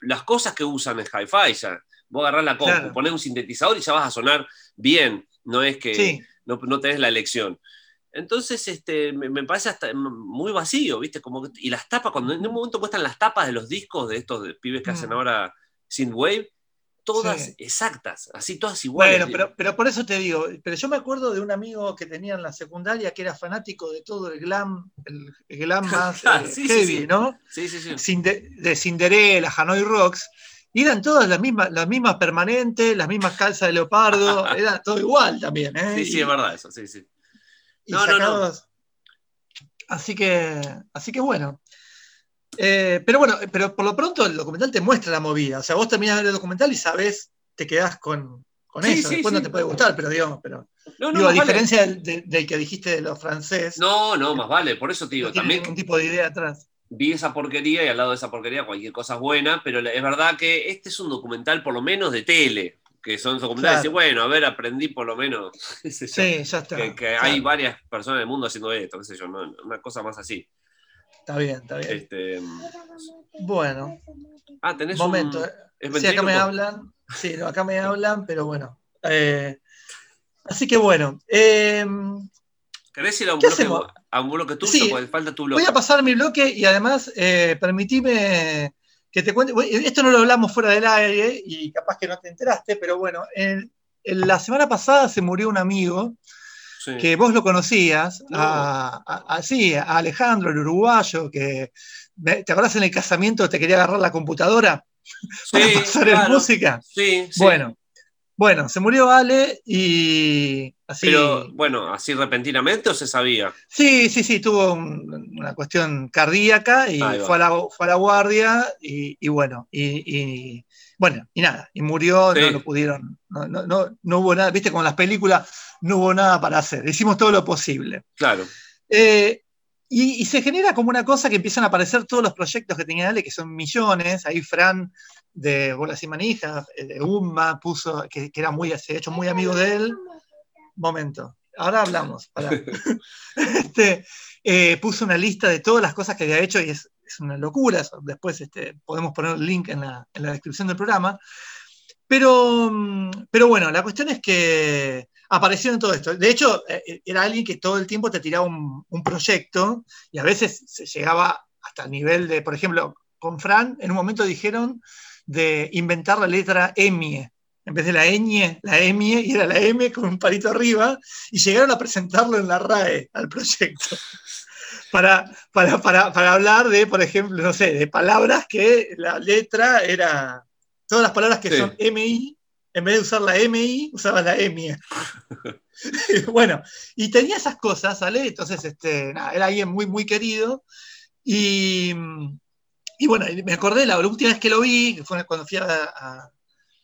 las cosas que usan es hi-fi ya. Vos agarrás la compu, Claro. ponés un sintetizador y ya vas a sonar bien, no es que Sí, no, no tenés la elección. Entonces, este, me, me parece hasta muy vacío, ¿viste? Como que- y las tapas, cuando en un momento muestran las tapas de los discos de estos de pibes que Mm. hacen ahora Synthwave, todas Sí. exactas, así todas iguales. bueno, pero, pero por eso te digo, pero yo me acuerdo de un amigo que tenía en la secundaria que era fanático de todo el glam, el, el glam más Claro, eh, sí, heavy, sí. ¿no? Sí, sí, sí. Cinde- de Cinderella, Hanoi Rocks, y eran todas las mismas, las mismas permanentes, las mismas calzas de leopardo, era todo igual también, ¿eh? Sí, sí, es verdad eso, sí, sí. y No, no, no. sacados- Así que, así que bueno. Eh, pero bueno, pero por lo pronto el documental te muestra la movida. O sea, vos terminás de ver el documental y sabés, te quedás con, con Sí, eso. sí, Después sí. no te puede gustar, pero digamos, pero. No, no, digo, a vale. diferencia del, que dijiste de los franceses, No, no, más vale, por eso te digo, también ningún tipo de idea atrás. vi esa porquería y al lado de esa porquería cualquier cosa es buena, pero es verdad que este es un documental por lo menos de tele, que son documentales Claro. y bueno, a ver, aprendí por lo menos, Sí, ya está. que, que Claro, hay varias personas en el mundo haciendo esto, qué sé yo, no- una cosa más así. Está bien, está bien. Este, Bueno, ah, tenés momento. un... ¿es Sí, acá me hablan. Sí, no, acá me hablan, pero bueno. Eh, así que bueno. eh, ¿Querés ir a un, ¿Qué bloque, a un bloque tuyo? Sí. Falta tu bloque. Voy a pasar mi bloque y además eh, permitime que te cuente. Esto no lo hablamos fuera del aire y capaz que no te enteraste, pero bueno, en- en la semana pasada se murió un amigo Sí. que vos lo conocías, No. a, a- a- sí, a Alejandro, el uruguayo, que ¿te acordás en el casamiento te quería agarrar la computadora para Sí, pasar en música? Sí, sí. Bueno, bueno, se murió Ale y así. Pero, bueno, ¿así repentinamente o se sabía? Sí, sí, sí, tuvo un- una cuestión cardíaca y fue a, la, fue a la guardia y, y bueno, y, y- bueno, y nada, y murió, Sí. no lo pudieron, no, no, no, no hubo nada, viste, con las películas no hubo nada para hacer, hicimos todo lo posible. Claro. Eh, y, y se genera como una cosa que empiezan a aparecer todos los proyectos que tenía Ale, que son millones, ahí Fran de Bolas y Manijas, eh, de Umma, puso, que, que era muy, se ha hecho muy amigo de él, momento. Ahora hablamos. pará. Este, eh, puso una lista de todas las cosas que había hecho y es, es una locura. Después este, podemos poner el link en la, en la descripción del programa. Pero, mm, pero bueno, la cuestión es que apareció en todo esto. De hecho, eh, era alguien que todo el tiempo te tiraba un, un proyecto y a veces se llegaba hasta el nivel de, por ejemplo, con Fran, en un momento dijeron de inventar la letra emie. En vez de la ñ, la emie, y era la M con un palito arriba, y llegaron a presentarlo en la RAE al proyecto. Para, para, para, para hablar de, por ejemplo, no sé, de palabras que la letra era. Todas las palabras que Sí. son MI, en vez de usar la MI, usaba la EMIE. bueno, y tenía esas cosas, ¿vale? Entonces, este, nada, era alguien muy, muy querido. Y, y bueno, me acordé la última vez que lo vi, que fue cuando fui a, a-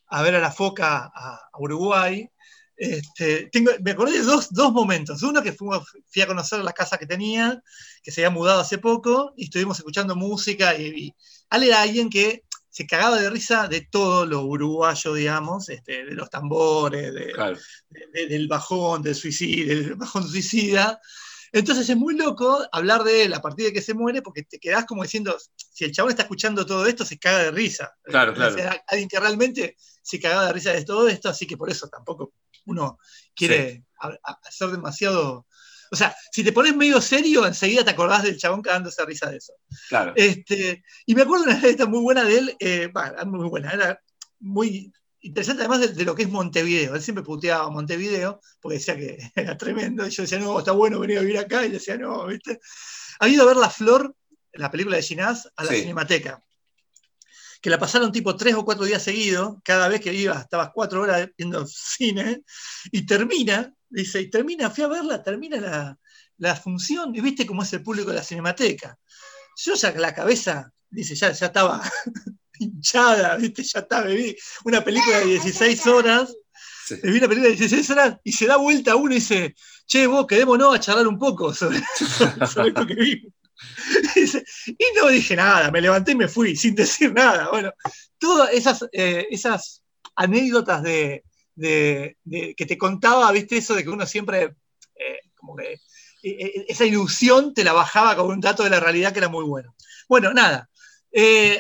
a ver a la foca a, a Uruguay. Este, tengo, me acordé de dos, dos momentos. Uno que fui a conocer la casa que tenía, que se había mudado hace poco, y estuvimos escuchando música. Y, y Ale era alguien que se cagaba de risa de todo lo uruguayo, digamos, este, de los tambores, de, Claro. de- del bajón, del suicidio, del bajón suicida. Entonces es muy loco hablar de él a partir de que se muere, porque te quedás como diciendo, si el chabón está escuchando todo esto, se caga de risa. Claro, O claro. sea, alguien que realmente se cagaba de risa de todo esto, así que por eso tampoco uno quiere a- a- hacer demasiado. O sea, si te pones medio serio, enseguida te acordás del chabón cagándose risa de eso. Claro. Este, y me acuerdo una anécdota muy buena de él, eh, muy buena, era muy interesante además de, de lo que es Montevideo. Él siempre puteaba Montevideo porque decía que era tremendo. Y yo decía, no, está bueno venir a vivir acá. Y decía, no, ¿viste? Ha ido a ver La Flor, la película de Ginás, a la Sí. Cinemateca. Que la pasaron tipo tres o cuatro días seguidos. Cada vez que iba, estabas cuatro horas viendo cine. Y termina, dice, y termina, fui a verla, termina la, la función. Y viste cómo es el público de la Cinemateca yo ya la cabeza, dice, ya, ya estaba hinchada, ¿viste? ya estaba, vi una película de 16 horas Sí. vi la película y dice, César, y se da vuelta uno y dice, che, vos, quedémonos a charlar un poco sobre, sobre, esto que vimos. Y, no dije nada, me levanté y me fui sin decir nada. Bueno, todas esas, eh, esas anécdotas de, de- de- que te contaba, viste, eso de que uno siempre, eh, como que, eh, esa ilusión te la bajaba con un dato de la realidad que era muy bueno. Bueno, nada.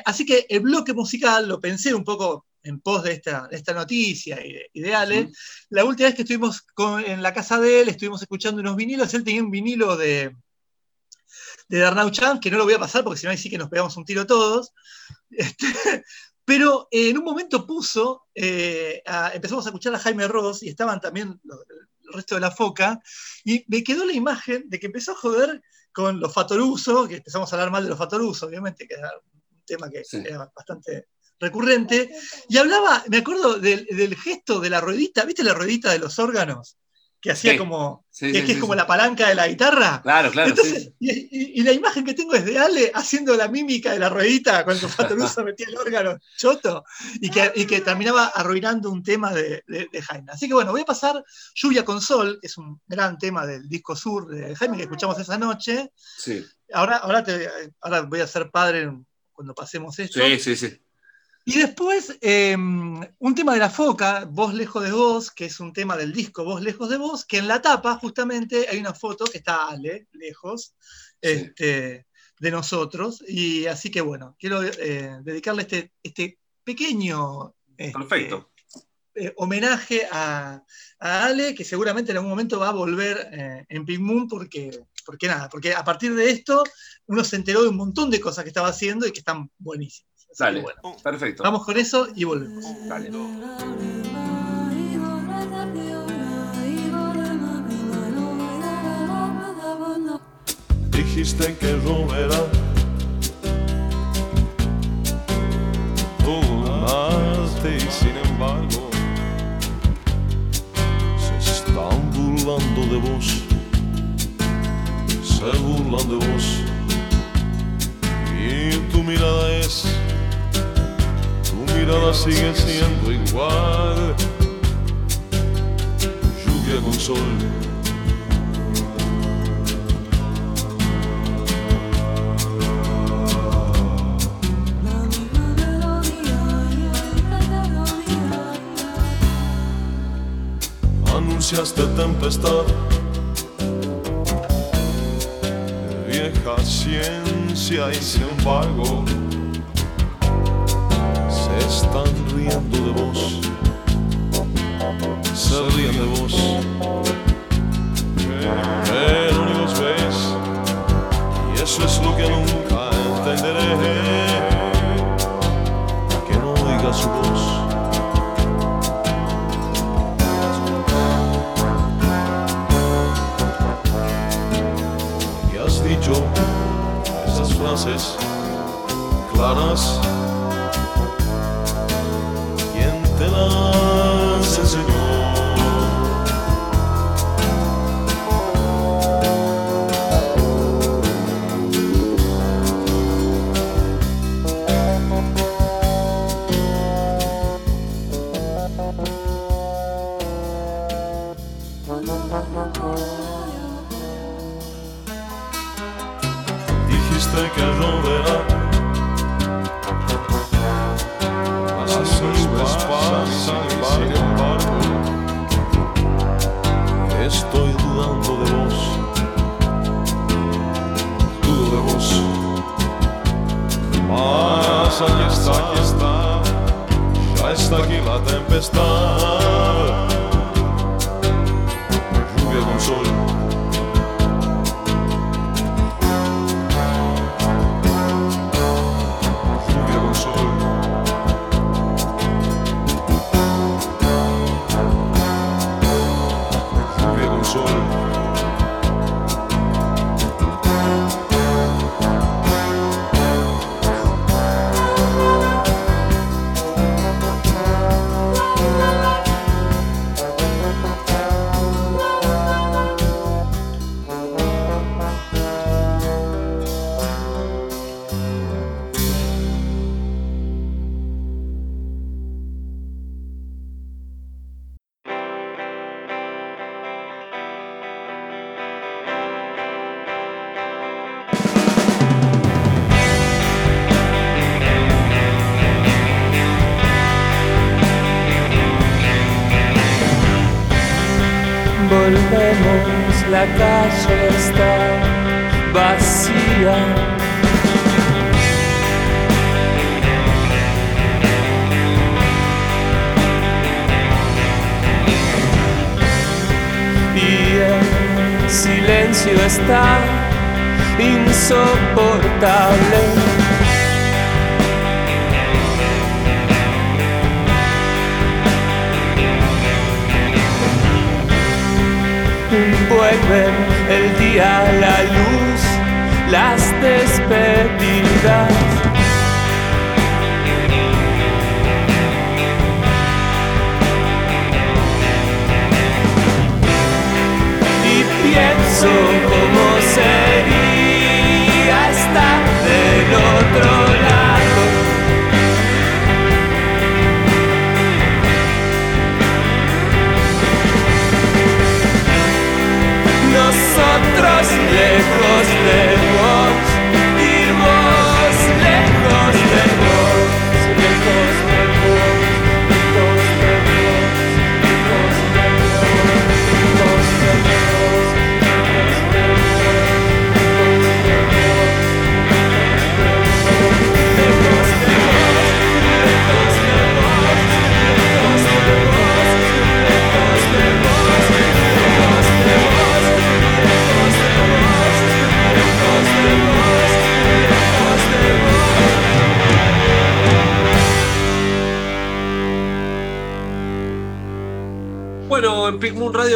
Así que el bloque musical lo pensé un poco en pos de esta, de esta noticia y de, y de Ale. La última vez que estuvimos con- en la casa de él, estuvimos escuchando unos vinilos. Él tenía un vinilo de, de Darnau Chan, que no lo voy a pasar porque si no, ahí sí que nos pegamos un tiro todos. Este, pero eh, en un momento puso, eh, a- empezamos a escuchar a Jaime Ross y estaban también el resto de la foca, y me quedó la imagen de que empezó a joder con los Fatoruso, que empezamos a hablar mal de los Fatoruso, obviamente, que era un tema que Sí. era bastante recurrente, y hablaba, me acuerdo del, del gesto de la ruedita, ¿viste la ruedita de los órganos? Que hacía Sí. como, Sí, que, sí, es como la palanca de la guitarra. Claro, claro. Entonces, sí. y, y- y la imagen que tengo es de Ale haciendo la mímica de la ruedita cuando Fatoruso metía el órgano choto y que, y que terminaba arruinando un tema de, de- de Jaime. Así que bueno, voy a pasar Lluvia con Sol, que es un gran tema del disco sur de Jaime que escuchamos esa noche. Sí, Ahora, ahora, te- ahora voy a ser padre cuando pasemos esto. sí, sí, sí. Y después, eh, un tema de la foca, Voz lejos de vos, que es un tema del disco Voz lejos de vos, que en la tapa justamente hay una foto que está Ale, lejos, Sí. este, de nosotros. Y así que bueno, quiero eh, dedicarle este, este pequeño este, Perfecto. eh, homenaje a, a Ale, que seguramente en algún momento va a volver eh, en Pink Moon, porque, porque nada, porque a partir de esto uno se enteró de un montón de cosas que estaba haciendo y que están buenísimas. Dale, bueno, perfecto. vamos con eso y volvemos. Dale. Dijiste que lloverá Dudaste y sin embargo Se están burlando de vos Se burlan de vos Y tu mirada es mirada sigue siendo igual Lluvia con sol anunciaste tempestad. Vieja ciencia y sin embargo están riendo de vos, se ríen de vos, pero ni los ves y eso es lo que nunca entenderé, que no oiga su voz. que has dicho esas frases claras. Tempestad.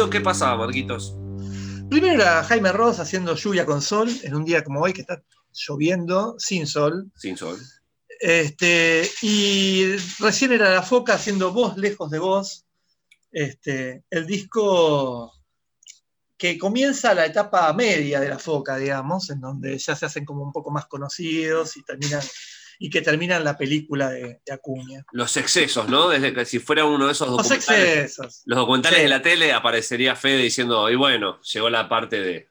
¿Qué pasaba, Marquitos? Primero era Jaime Ross haciendo lluvia con sol en un día como hoy que está lloviendo, sin sol. Sin sol. Este, y recién era La Foca haciendo Voz lejos de vos. Este, el disco que comienza la etapa media de La Foca, digamos, en donde ya se hacen como un poco más conocidos y terminan y que terminan la película de, de Acuña. Los excesos, ¿no? Desde que si fuera uno de esos Los documentales. excesos. Los documentales Sí. de la tele aparecería Fede diciendo, y bueno, llegó la parte de.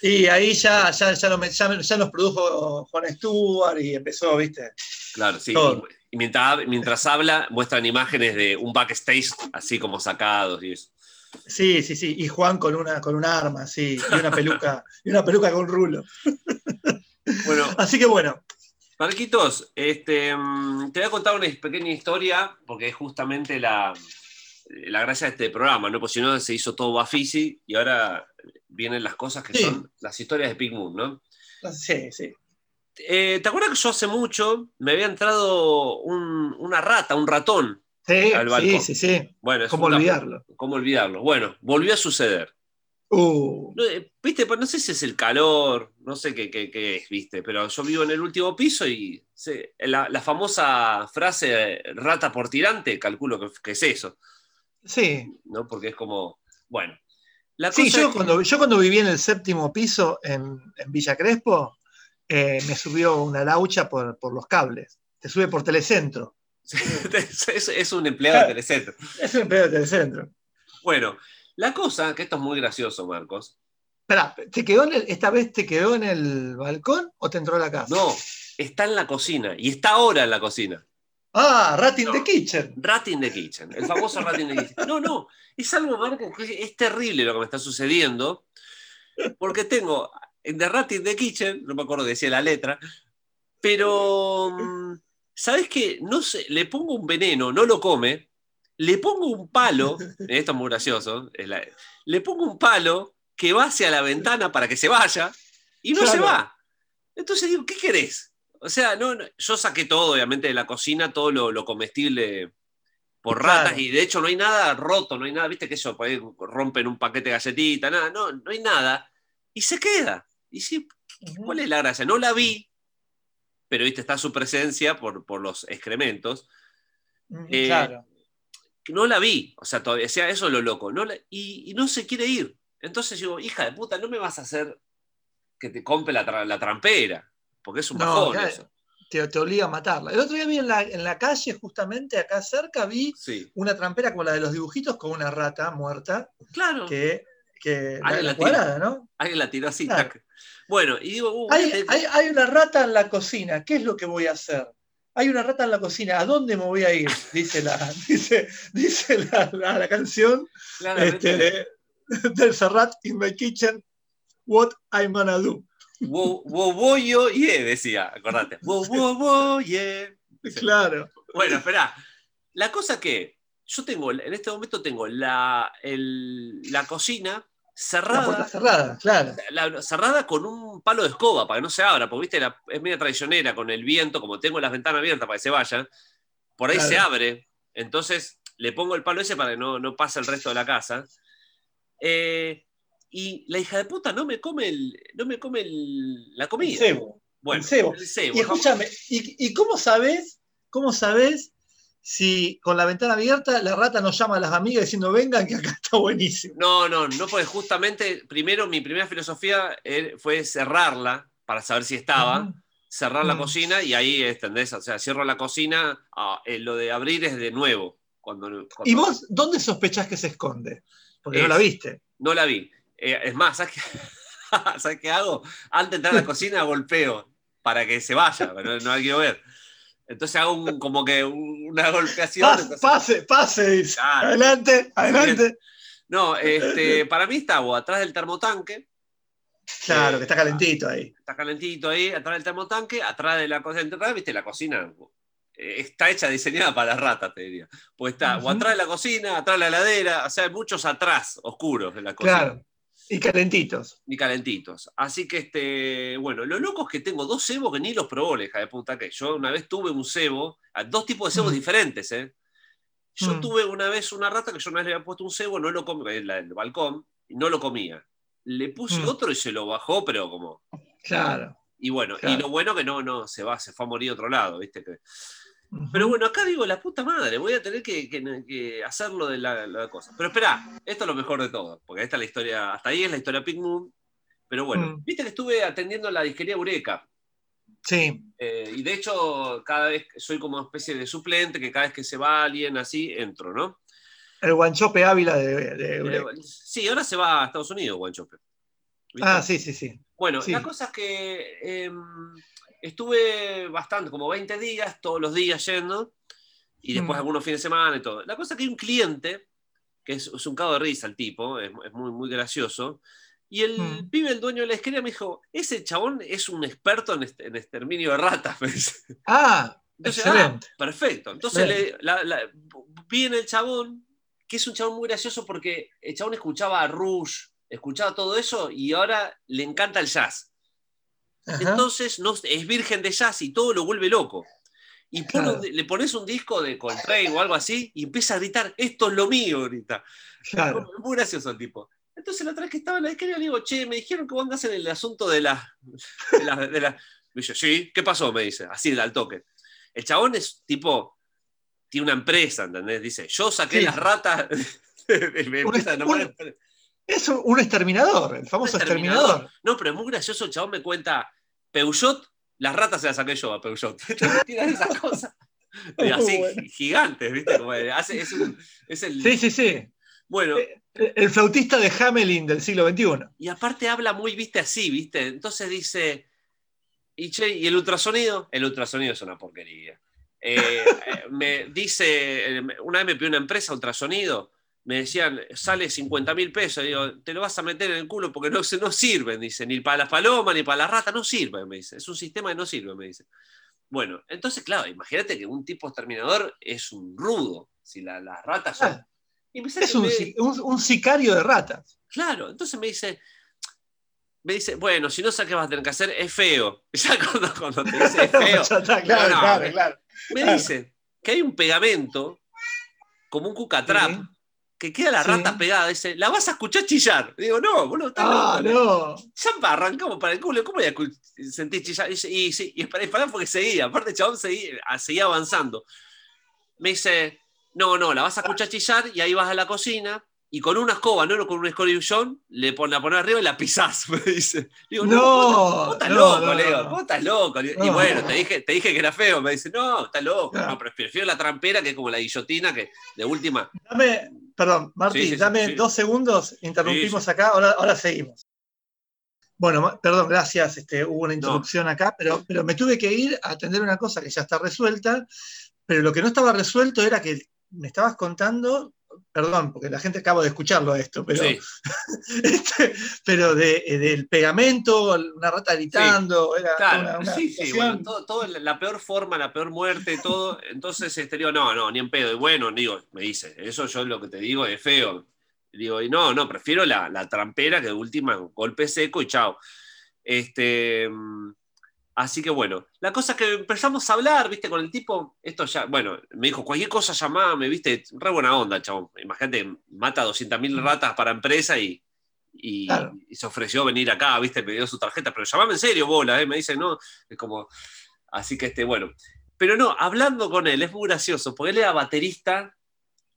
Y ahí ya, ya, ya, lo me- ya, ya nos produjo Juan Stewart y empezó, ¿viste? Claro, sí. Todo. Y mientras, mientras habla, muestran imágenes de un backstage así como sacados y eso. Sí, sí, sí. Y Juan con una, con un arma, sí. Y una peluca, y una peluca con rulo. Bueno, Así que bueno, Marquitos, este, mm, te voy a contar una pequeña historia, porque es justamente la, la gracia de este programa, ¿no? Porque si no se hizo todo Bafisi y ahora vienen las cosas que Sí. son las historias de Pink Moon, ¿no? sí, sí. Eh, ¿Te acuerdas que yo hace mucho me había entrado un- una rata, un ratón? Sí, Al sí, balcón. sí, sí. Bueno, es ¿Cómo olvidarlo? ¿Cómo olvidarlo? Bueno, volvió a suceder. Uh, No, eh, Viste, pues no sé si es el calor, no sé qué, qué- qué es, viste, pero yo vivo en el último piso y sé, la, la famosa frase rata por tirante, calculo que, que es eso, sí. ¿no? Porque es como, bueno. La Sí, cosa yo es que- cuando, yo cuando viví en el séptimo piso en, en Villa Crespo, eh, me subió una laucha por, por los cables. Te sube por Telecentro. es, es- un empleado de Telecentro. Es un pedo de Telecentro. Bueno, la cosa, que esto es muy gracioso, Marcos. Espera, ¿te quedó en el- ¿esta vez te quedó en el balcón o te entró a la casa? No, está en la cocina y está ahora en la cocina. Ah, Rat in No. the Kitchen. Rat in the Kitchen, el famoso Rat in the Kitchen. No, no, es algo, Marco, que es terrible lo que me está sucediendo, porque tengo en The Rat in the Kitchen, no me acuerdo que decía la letra, pero, mm, ¿sabes qué? No sé, le pongo un veneno, no lo come, le pongo un palo, esto es muy gracioso, es la- le pongo un palo que va hacia la ventana para que se vaya y no se va. Entonces digo, ¿qué querés? O sea, no, no, yo saqué todo, obviamente, de la cocina, todo lo, lo comestible por Claro. ratas, y de hecho no hay nada roto, no hay nada, viste que eso, ahí rompen un paquete de galletita, nada, no, no hay nada, y se queda. Y sí, ¿cuál es la gracia? No la vi, pero viste, está su presencia por, por los excrementos, Eh, claro. No la vi, o sea, todavía, o sea, eso es lo loco, no la- y, y no se quiere ir. Entonces digo, hija de puta, no me vas a hacer que te compre la, tra- la trampera, porque es un No, bajón claro. eso. Te, te obliga a matarla. El otro día vi en la, en la calle, justamente acá cerca, vi Sí, una trampera como la de los dibujitos con una rata muerta, claro. que, que la, Alguien la la tira. ¿no? Alguien la tiró así. Claro. Bueno, y digo, uh, hay- hay una rata en la cocina, ¿qué es lo que voy a hacer? Hay una rata en la cocina, ¿a dónde me voy a ir? Dice la, dice, dice la, la- la canción. claramente, Este, del Serrat in my kitchen, what I'm gonna do. Wo, wo, wo, yo, yeah, decía, acordate. Wo, wo, wo, yeah. Claro. Bueno, espera. La cosa que yo tengo, en este momento tengo la, el- la cocina La puerta cerrada, cerrada, claro. la- cerrada con un palo de escoba para que no se abra, porque viste, la- es media traicionera con el viento, como tengo las ventanas abiertas para que se vayan, por ahí Claro. se abre, entonces le pongo el palo ese para que no, no pase el resto de la casa. Eh, y la hija de puta no me come, el, no me come el- la comida. El cebo. Bueno, el cebo. el cebo, Y escúchame, ¿y, y cómo sabes, cómo sabes si con la ventana abierta la rata nos llama a las amigas diciendo vengan que acá está buenísimo? No, no, no, porque justamente, primero, mi primera filosofía eh, fue cerrarla para saber si estaba, cerrar la Mm. cocina y ahí, ¿entendés? O sea, cierro la cocina, ah, eh, lo de abrir es de nuevo. Cuando, cuando ¿Y vos dónde sospechás que se esconde? Porque no la viste. No la vi. Eh, es más, ¿sabes qué? ¿sabes qué hago? Antes de entrar a la cocina golpeo para que se vaya, pero no la quiero ver. Entonces hago un- como que un- una golpeación. Pase, entonces- pase, pase. Claro. Adelante, adelante. No, este, para mí está o atrás del termotanque, Claro, Eh, que está calentito ahí. está calentito ahí, atrás del termotanque, atrás de la cocina. Viste, la cocina eh, está hecha, diseñada para ratas, te diría. Pues está o atrás de la cocina, atrás de la heladera, o sea, hay muchos atrás, oscuros en la cocina. Claro. Y calentitos. Ni calentitos. Así que, este, bueno, lo loco es que tengo dos cebos que ni los probó la hija de puta que yo una vez tuve un cebo, dos tipos de cebos Mm. diferentes, ¿eh? Yo Mm. tuve una vez una rata que yo una vez le había puesto un cebo, no lo comía, en el balcón, y no lo comía. Le puse Mm. otro y se lo bajó, pero como. Claro. Y bueno, y lo bueno que no, no, se va, se fue a morir a otro lado, ¿viste? Que-. Pero bueno, acá digo, la puta madre, voy a tener que, que- que hacerlo de la, la cosa. Pero espera, esto es lo mejor de todo, porque esta es la historia, hasta ahí es la historia Pink Moon. Pero bueno, Mm. viste que estuve atendiendo la disquería Eureka. Sí. eh, y de hecho, cada vez que soy como una especie de suplente, que cada vez que se va alguien así, entro, ¿no? El guanchope Ávila de, de Eureka. Eh, sí, ahora se va a Estados Unidos, Guanchope. ¿Viste? Ah, sí, sí, sí. Bueno, Sí. la cosa es que em, estuve bastante, como 20 días, todos los días yendo, y después Mm. algunos fines de semana y todo. La cosa es que hay un cliente, que es, es un cago de risa el tipo, es, es muy, muy gracioso, y el Mm. pibe, el dueño de la esquina, me dijo, ese chabón es un experto en, este- en exterminio de ratas. Ah, Entonces, excelente. ah, perfecto. Entonces le, la- la- vi en el chabón, que es un chabón muy gracioso porque el chabón escuchaba a Rush, escuchaba todo eso y ahora le encanta el jazz. Ajá. Entonces no, es virgen de jazz y todo lo vuelve loco. Y Claro. le pones un disco de Coltrane o algo así y empieza a gritar, esto es lo mío, grita. claro. Es muy gracioso el tipo. Entonces la otra vez que estaba en la disquería le digo, che, me dijeron que vos andás en el asunto de la... De la, de la-". Me dice, sí, ¿qué pasó? Me dice, así al toque. El chabón es tipo, tiene una empresa, ¿entendés? Dice, yo saqué Sí. las ratas... me Un- a Es un, un exterminador, el famoso exterminador. No, pero es muy gracioso, el chabón me cuenta, Peugeot, las ratas se las saqué yo a Peugeot. Tiran esas cosas. Y así, bueno. gigantes, ¿viste? Como hace- es, un- es el... Sí, sí, sí. Bueno, Eh, El flautista de Hamelin del siglo XXI. y aparte habla muy, viste, así, viste. Entonces dice, y, che, ¿y el ultrasonido? El ultrasonido es una porquería. Eh, eh, me dice, eh, una vez me pidió una empresa ultrasonido, me decían, sale 50 mil pesos. Digo, te lo vas a meter en el culo porque no, no sirven, dice, ni para las palomas, ni para las ratas, no sirve, me dice. Es un sistema que no sirve, me dice. Bueno, entonces, claro, imagínate que un tipo exterminador es un rudo. Si la- las ratas son. Ah, Y me sale- Es un, me- un- un sicario de ratas. Claro, entonces me dice, me dice, bueno, si no sabes qué vas a tener que hacer, es feo. Ya cuando, cuando te dice es feo, está, claro, No, claro, me- claro. me dice que hay un pegamento, como un cucatrap, Sí. Que queda la Sí. rata pegada. Dice, la vas a escuchar chillar. Digo, no, boludo, estás Ah, loco. no. Ya arrancamos para el culo, ¿cómo voy a escu- sentir chillar? Y, y, sí, y pará, porque seguía, aparte el chabón seguía, seguía avanzando. Me dice, no, no, la vas a escuchar chillar y ahí vas a la cocina y con una escoba, no con un escorpión, le pon, la pones arriba y la pisás, me dice. Digo, no, No, vos, estás no, loco, no, vos estás loco. Y No. bueno, te dije, te dije que era feo, me dice, no, estás loco. No, pero prefiero la trampera que es como la guillotina que de última. Dame, perdón, Martín, Sí, sí, sí, dame sí. dos segundos, interrumpimos acá, ahora, ahora seguimos. Bueno, perdón, gracias, este, hubo una interrupción acá, pero, pero me tuve que ir a atender una cosa que ya está resuelta, pero lo que no estaba resuelto era que me estabas contando perdón, porque la gente acaba de escucharlo esto, pero, Sí. este, pero de- eh, del pegamento, una rata gritando, era Claro, una, una sí, sí, bueno, todo, todo la- la peor forma, la peor muerte, todo. Entonces, este, digo, no, no, ni en pedo. Y bueno, digo, me dice, eso yo lo que te digo es feo. Digo, y no, no, prefiero la, la trampera que de última golpe seco y chao. Este, mm, así que bueno, la cosa es que empezamos a hablar, viste, con el tipo, esto ya, bueno, me dijo, cualquier cosa llamame, viste, re buena onda, chabón. Imagínate, mata 200.000 ratas para empresa y, y, Claro. y se ofreció venir acá, viste, me dio su tarjeta, pero llamame en serio, bola, eh, me dice, no, es como, así que este, bueno. Pero no, hablando con él, es muy gracioso, porque él era baterista,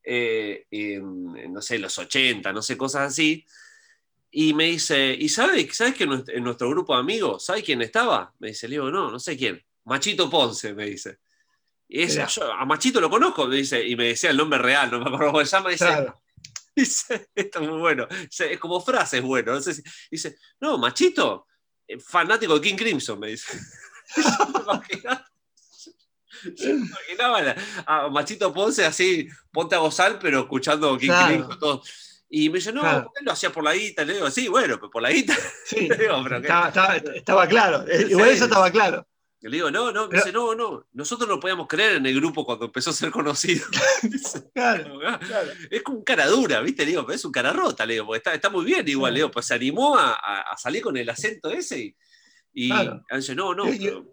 eh, en, no sé, los 80, no sé, cosas así, y me dice, ¿y sabes sabes que en nuestro, grupo de amigos, ¿sabes quién estaba? Me dice, le digo, no, no sé quién. Machito Ponce, me dice. Y Mirá. yo a Machito lo conozco, me dice, y me decía el nombre real, no me acuerdo cómo se llama, dice, Claro. Dice, esto es muy bueno. Dice, es como frase, es bueno. No sé si- dice, no, Machito, eh, fanático de King Crimson, me dice. Yo me imaginaba, a Machito Ponce así, ponte a gozar, pero escuchando King Claro. Crimson, todo. Y me dice, no, Claro. ¿por qué lo hacía por la guita? Le digo, sí, bueno, pero por la guita. Sí, digo, pero estaba, estaba- estaba claro, eh, igual Sí. eso estaba claro. Le digo, no, no, me Pero- dice, no, no, nosotros no podíamos creer en el grupo cuando empezó a ser conocido. Claro, "Ah, claro. es como un cara dura, ¿viste? Le digo, pero es un cara rota, le digo, porque está, está muy bien igual, Sí. le digo, pues se animó a, a- salir con el acento ese y, y Claro. dice, no, no, pero-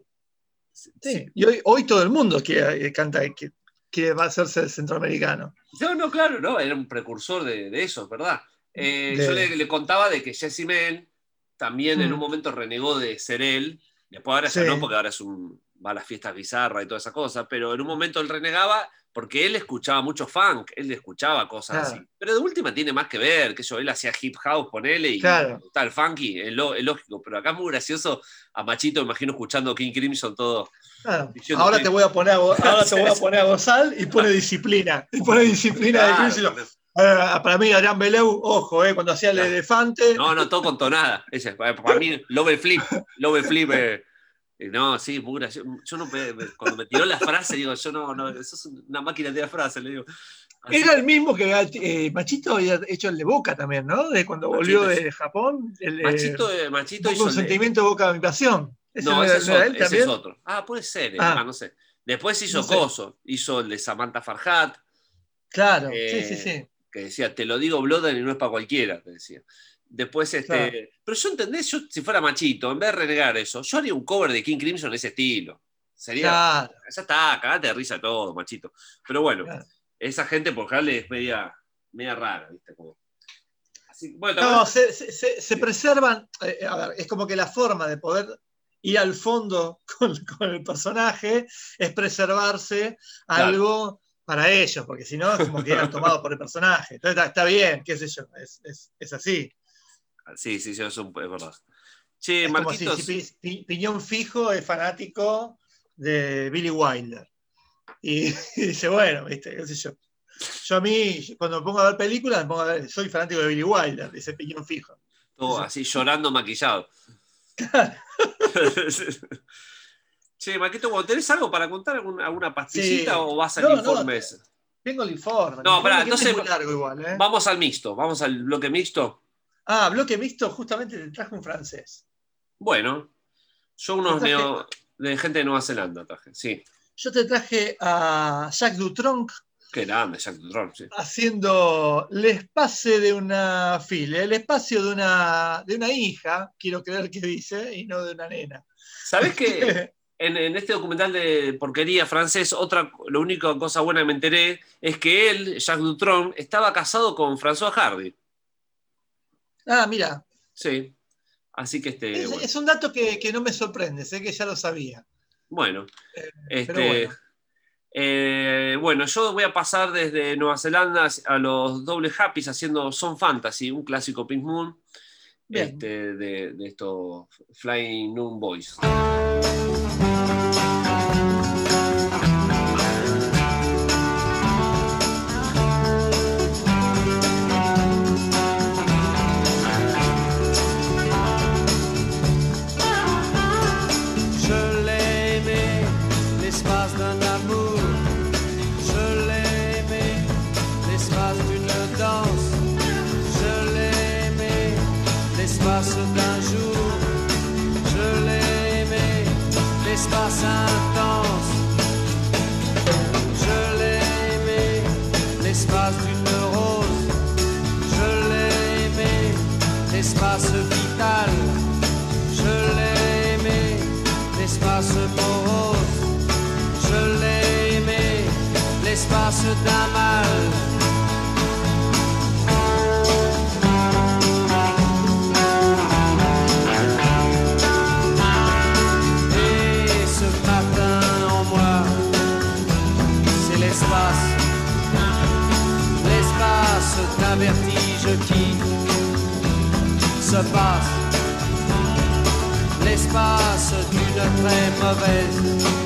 Sí, y hoy, hoy todo el mundo eh, canta que, que va a hacerse centroamericano. No, no, claro, no, era un precursor de, de eso, ¿verdad? Eh, De- Yo le, le contaba de que Jesse Men también en Mm. un momento renegó de ser él, después ahora ya Sí. no, porque ahora es un, va a las fiestas bizarras y toda esa cosa, pero en un momento él renegaba porque él escuchaba mucho funk, él escuchaba cosas Claro. así. Pero de última tiene más que ver, que yo, él hacía hip house, ponele, y Claro. el funky, es, lo- es lógico, pero acá es muy gracioso a Machito, imagino escuchando King Crimson todo. Claro. Ahora que- te voy a poner a, ahora te voy a poner a gozar y pone disciplina. Y pone disciplina de Claro, Crimson. Eh, para mí, Adrián Beleu, ojo, eh, cuando hacía el Claro. elefante. No, no, todo con tonada. Ese, para para mí, Love Flip. Love Flip. eh, eh, no, sí, muy gracioso. Yo no, cuando me tiró la frase, digo, yo no, no, eso es una máquina de frase, le digo. Así- Era el mismo que eh, Machito había hecho el de Boca también, ¿no? De cuando volvió Machito, de Japón. El, eh, Machito, eh, Machito hizo un el de- sentimiento de Boca, mi pasión. ¿Ese No, ese es, otro, ese es otro. Ah, puede ser, eh, Ah. ah, no sé. Después hizo No sé. Coso, hizo el de Samantha Farhat, Claro, Eh, sí, sí, sí. que decía, te lo digo Blood y no es para cualquiera, te decía. Después, este. Claro. Pero yo entendés, yo si fuera machito, en vez de renegar eso, yo haría un cover de King Crimson en ese estilo. Sería. Claro, Ya está, cagate de risa todo, machito. Pero bueno, Claro. esa gente por general es media, media rara, ¿viste? Como... Así, bueno, ¿te No, acuerdas? se, se- se- se preservan, eh, a ver, es como que la forma de poder ir al fondo con, con el personaje es preservarse Claro. algo para ellos, porque si no es como que eran tomados por el personaje. Entonces está, está bien, qué sé yo, es, es- es así. Sí, sí, sí, eso es verdad. Che, Es como si, Pi- Piñón Fijo es fanático de Billy Wilder. Y, y dice, bueno, viste, qué sé yo. Yo a mí, cuando me pongo a ver películas, me pongo a ver, soy fanático de Billy Wilder, dice Piñón Fijo. todo así llorando maquillado. che, Marquito, ¿vos ¿tenés algo para contar? ¿Alguna, alguna pastillita Sí. o vas al No, no, informe ese? Tengo el informe. No, pará, entonces- es muy largo igual, ¿eh? Vamos al mixto, vamos al bloque mixto. Ah, bloque mixto, justamente te traje un francés. Bueno, yo unos neo- de gente de Nueva Zelanda traje, sí. Yo te traje a Jacques Dutronc Qué grande, Jack Dutron, sí. haciendo el espacio de una fila, el espacio de una, de una hija, quiero creer que dice, y no de una nena. ¿Sabés que en, en este documental de porquería francés, otra, la única cosa buena que me enteré es que él, Jacques Dutron, estaba casado con François Hardy. ah, mira, Sí. Así que este. es, bueno. es un dato que, que no me sorprende, sé que ya lo sabía. Bueno, Eh, este, pero bueno. Eh, bueno, yo voy a pasar desde Nueva Zelanda a los doble happies haciendo Son Fantasy, un clásico Pink Moon, este, de, de estos Flying Noon Boys. intense. Je l'ai aimé, l'espace d'une rose. Je l'ai aimé, l'espace vital. Je l'ai aimé, l'espace morose. Je l'ai aimé, l'espace d'un mal. mauvaise.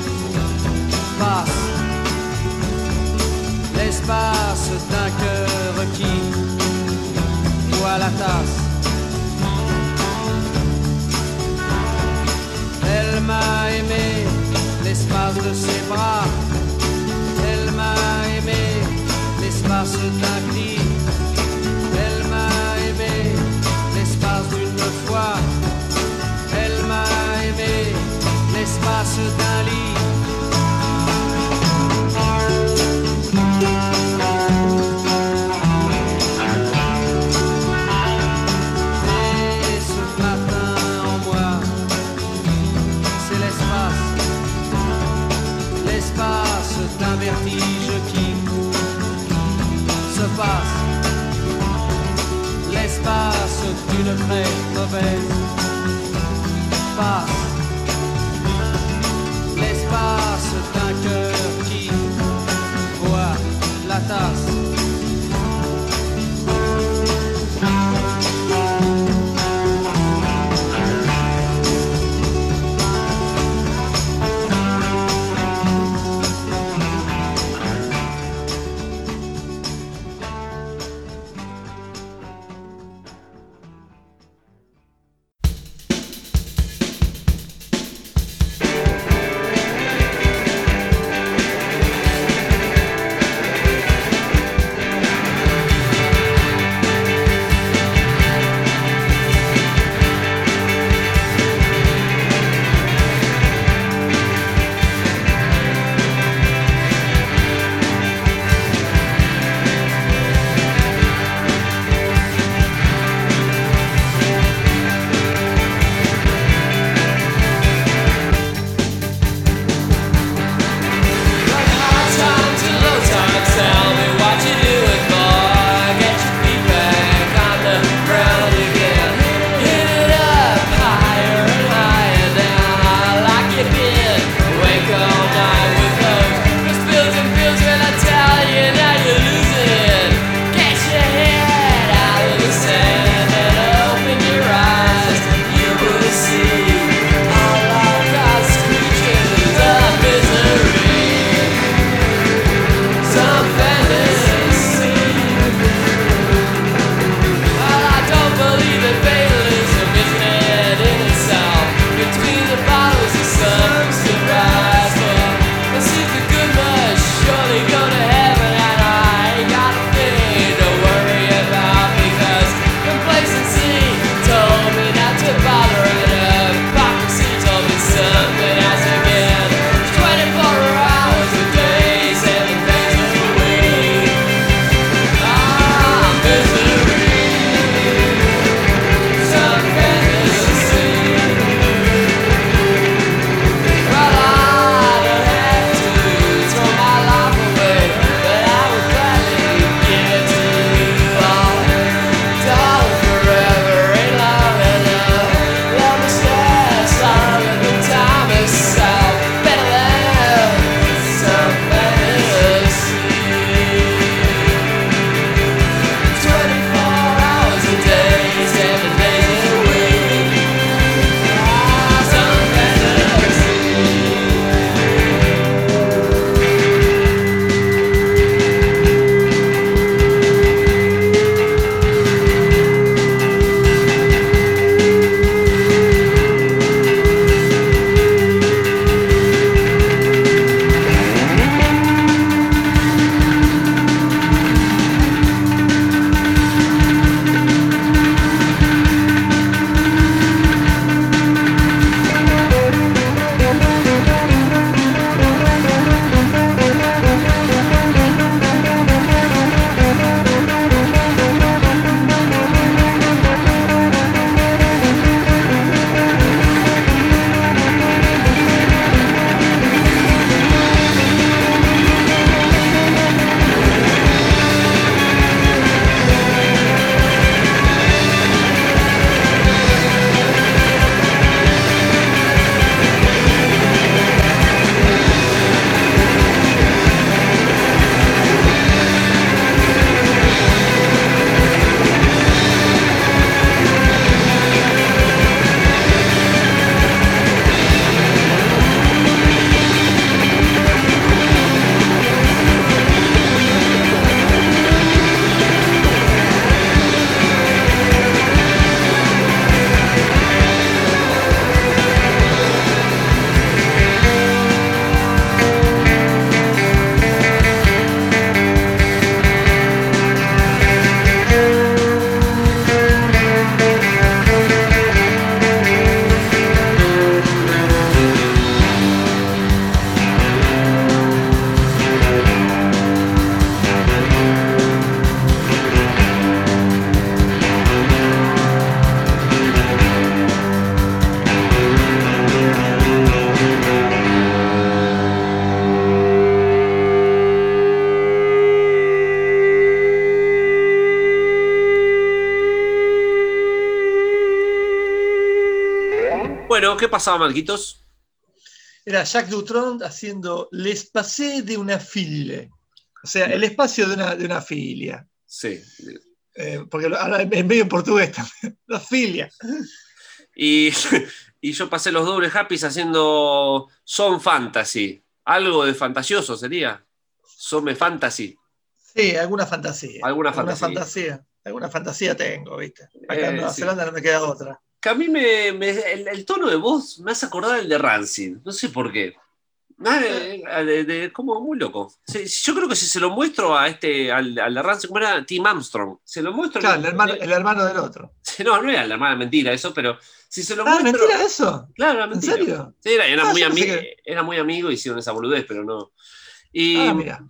Pasaba, Marquitos? Era Jacques Dutronc haciendo l'espace de una fille. O sea, el espacio de una, de una filia. Sí. Eh, porque ahora en medio en portugués también. La filia. Y, y yo pasé los dobles happys haciendo Son Fantasy. Algo de fantasioso sería. Some Fantasy. Sí, alguna fantasía. Alguna fantasía. fantasía. Alguna fantasía tengo, ¿viste? Acá en Eh, Nueva sí. Zelanda no me queda otra. Que a mí me, me- el, el tono de voz me hace acordar el de Rancid. No sé por qué. Ah, eh, de- de- como muy loco. Sí, yo creo que si se lo muestro a este, al, al de Rancid, ¿cómo era? Tim Armstrong. Se lo muestro. Claro, el hermano, el hermano del otro. No, no era la hermana mentira eso, pero si se lo Ah, muestro. ¿mentira eso? Claro, era ¿En mentira. serio? Sí, era, era Ah, muy yo pensé ami- que- era muy amigo y hicieron esa boludez, pero no. Y, Ah, mira.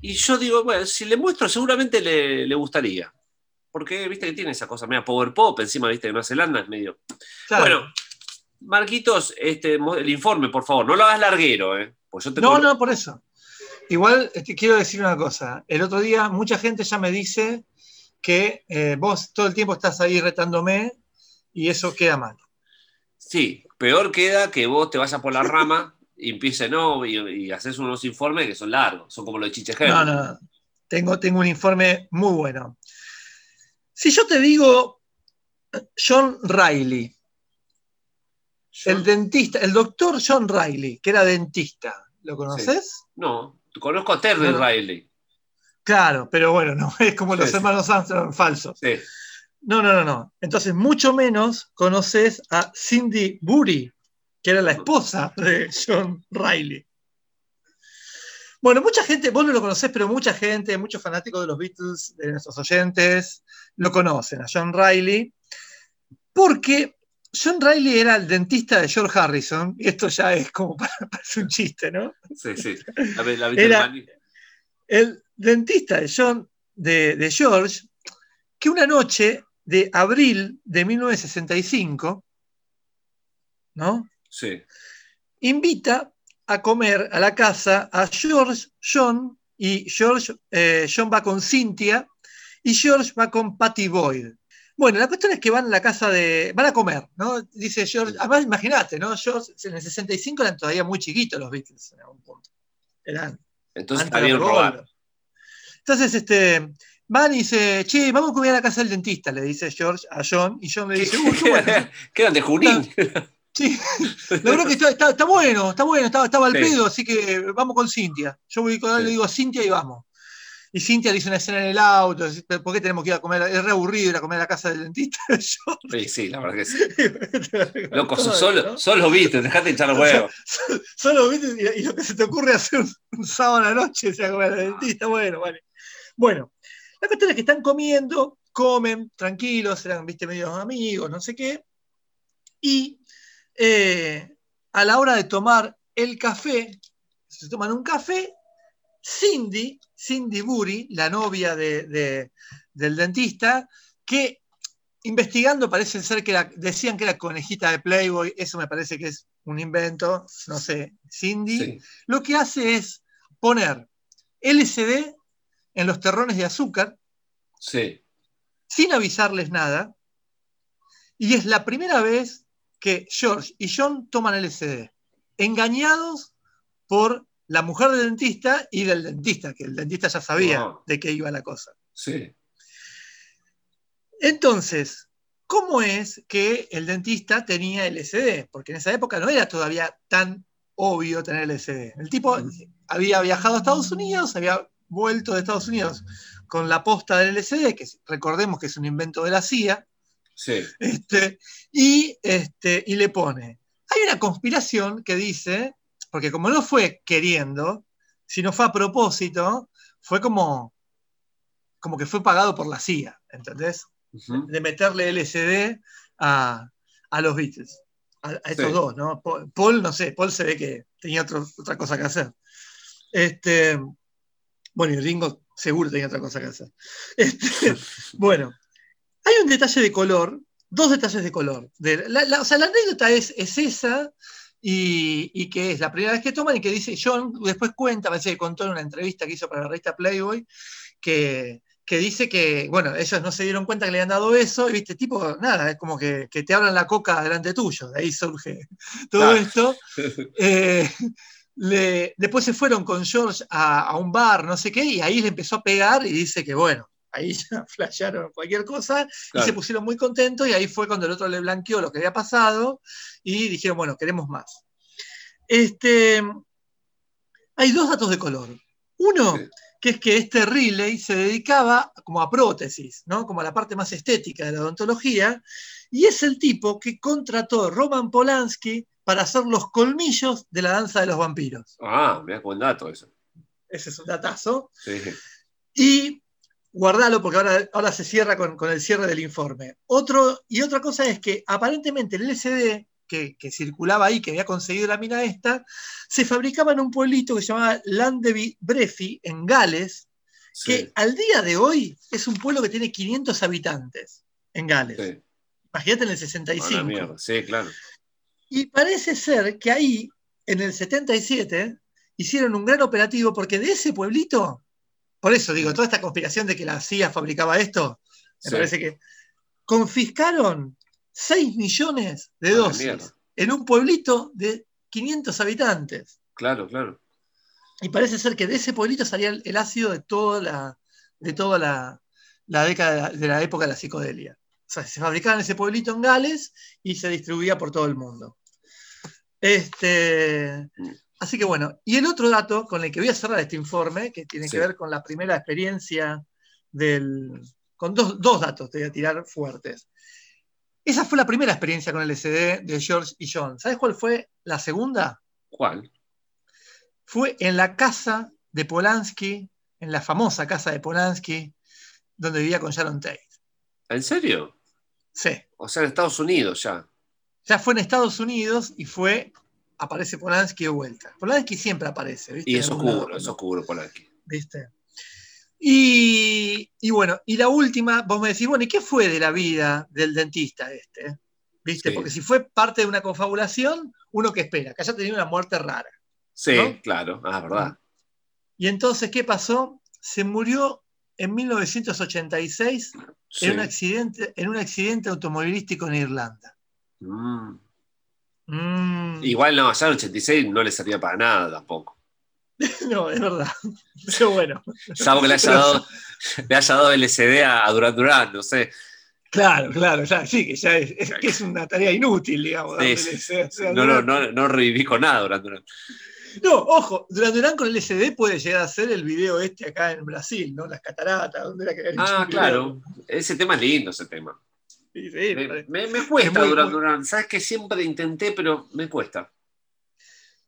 y yo digo, bueno, si le muestro, seguramente le, le gustaría. Porque, viste, que tiene esa cosa media power pop, encima, viste, de Nueva Zelanda es medio. Claro. Bueno, Marquitos, este, el informe, por favor, no lo hagas larguero, ¿eh? Pues yo te No, con- no, por eso. Igual te quiero decir una cosa. El otro día mucha gente ya me dice que eh, vos todo el tiempo estás ahí retándome y eso queda mal. Sí, peor queda que vos te vayas por la rama y empieces, no, y, y haces unos informes que son largos, son como los de Chiche No, Herman. no, no. Tengo, tengo un informe muy bueno. Si yo te digo John Riley, el dentista, el doctor John Riley, que era dentista, ¿lo conoces? No, conozco a Terry No. Riley. Claro, pero bueno, no es como los Sí, hermanos Armstrong falsos. No, no, no, no. Entonces, mucho menos conoces a Cindy Bury, que era la esposa de John Riley. Bueno, mucha gente, vos no lo conocés, pero mucha gente, muchos fanáticos de los Beatles, de nuestros oyentes, lo conocen a John Riley, porque John Riley era el dentista de George Harrison, y esto ya es como, parece un chiste, ¿no? Sí, sí. La, Era- el dentista de John, de, de George, que una noche de abril de 1965, ¿no? Sí. Invita a comer a la casa a George, John, y George, eh, John va con Cynthia, y George va con Patty Boyd. Bueno, la cuestión es que van a la casa de. van a comer, ¿no? Dice George. Además, imagínate, ¿no? George, en el 65 eran todavía muy chiquitos los Beatles en algún punto. Eran Entonces. Entonces, este, van y dice, che, vamos a comer a la casa del dentista, le dice George a John, y John le dice, uy, qué bueno. Quedan de Junín. Sí, la verdad que está, está- está bueno, está bueno, estaba, estaba al Sí. pedo, así que vamos con Cintia. Yo voy con él, Sí. le digo a Cintia y vamos. Y Cintia le hizo una escena en el auto, ¿por qué tenemos que ir a comer? Es re aburrido ir a comer a la casa del dentista. Yo- Sí, sí, la verdad que sí. Loco, solo, ¿no? solo viste, dejate echar huevos. Solo viste, y, y lo que se te ocurre hacer un, un sábado a la noche, o sea, comer al dentista, bueno, vale. Bueno, la cuestión es que están comiendo, comen, tranquilos, eran, viste, medios amigos, no sé qué, y eh, a la hora de tomar el café, se toman un café, Cindy, Cindy Bury, la novia de- de- del dentista, que investigando parece ser que era, decían que era conejita de Playboy, eso me parece que es un invento, no sé, Cindy, Sí. lo que hace es poner LSD en los terrones de azúcar Sí. sin avisarles nada, y es la primera vez que George y John toman LSD, engañados por la mujer del dentista y del dentista, que el dentista ya sabía Wow. de qué iba la cosa. Sí. Entonces, ¿cómo es que el dentista tenía LSD? Porque en esa época no era todavía tan obvio tener LSD. El tipo había viajado a Estados Unidos, había vuelto de Estados Unidos con la posta del LSD, que recordemos que es un invento de la CIA, Sí. este, y, este, y le pone, hay una conspiración que dice, porque como no fue queriendo, sino fue a propósito, fue como, como que fue pagado por la CIA, ¿entendés? De meterle LSD a, a los Beatles, a, a estos Sí. dos, ¿no? Paul, Paul, no sé, Paul se ve que tenía otro- otra cosa que hacer. Este, bueno, y Ringo seguro tenía otra cosa que hacer. Este, bueno, hay un detalle de color, dos detalles de color. De, la, la- o sea, la anécdota es, es esa, y, y que es la primera vez que toman y que dice John, después cuenta, parece que contó en una entrevista que hizo para la revista Playboy, que, que dice que, bueno, ellos no se dieron cuenta que le habían dado eso, y viste, tipo, nada, es como que, que te abran la coca delante tuyo, de ahí surge todo esto. Eh, le- después se fueron con George a, a un bar, no sé qué, y ahí le empezó a pegar y dice que, bueno, ahí ya flashearon cualquier cosa y se pusieron muy contentos y ahí fue cuando el otro le blanqueó lo que había pasado y dijeron, bueno, queremos más. Este, hay dos datos de color. Uno, Sí. que es que este Riley se dedicaba como a prótesis, ¿no? como a la parte más estética de la odontología, y es el tipo que contrató a Roman Polanski para hacer los colmillos de la danza de los vampiros. Ah, mira, buen dato eso. Ese es un datazo. Sí. Y guardalo porque ahora, ahora se cierra con, con el cierre del informe. Otro, y otra cosa es que aparentemente el LSD que, que circulaba ahí, que había conseguido la mina esta, se fabricaba en un pueblito que se llamaba Landeby Brefi, en Gales, que al día de hoy es un pueblo que tiene 500 habitantes en Gales. Sí. Imagínate en el A la 65. mierda. Sí, claro. Y parece ser que ahí, en el 77, hicieron un gran operativo porque de ese pueblito, por eso digo, toda esta conspiración de que la CIA fabricaba esto, me Sí. parece que confiscaron 6 millones de A la dosis en un pueblito de 500 habitantes. Claro, claro. Y parece ser que de ese pueblito salía el, el ácido de toda la, de toda la, la década de la época de la psicodelia. O sea, se fabricaba en ese pueblito en Gales y se distribuía por todo el mundo. Este, así que bueno, y el otro dato con el que voy a cerrar este informe, que tiene Sí. que ver con la primera experiencia del. con dos, dos datos te voy a tirar fuertes. Esa fue la primera experiencia con el SD de George y John. ¿Sabes cuál fue la segunda? ¿Cuál? fue en la casa de Polanski, en la famosa casa de Polanski, donde vivía con Sharon Tate. ¿En serio? Sí, O sea, en Estados Unidos ya. ya fue en Estados Unidos y fue, aparece Polanski de vuelta. Polanski siempre aparece, ¿viste? Y es algún lado, oscuro, es oscuro aquí. ¿viste? Y, y bueno, y la última, vos me decís, bueno, ¿y qué fue de la vida del dentista este? ¿Viste? Sí. Porque si fue parte de una confabulación, uno que espera, que haya tenido una muerte rara. Sí, ¿No? claro. Ah, verdad. Y entonces, ¿qué pasó? Se murió en 1986 Sí. en, un accidente, en un accidente automovilístico en Irlanda. Mm. Mm, Igual no, allá en 86 no le servía para nada tampoco. No, es verdad. Pero bueno, Salvo que le haya dado, le haya dado LSD a, Durán Durán, no sé. claro, claro, ya, sí, que ya es, es que es una tarea inútil, digamos. Sí, No, no, no, no reviví con nada Durán Durán. No, ojo, Durán Durán con el SD puede llegar a ser el video este acá en Brasil, ¿no? Las cataratas, donde era que Ah, claro. Ese tema es lindo, ese tema. Sí, sí, Me, parece- me- me cuesta Es muy- Durán muy- Durán. Sabes que siempre intenté, pero me cuesta.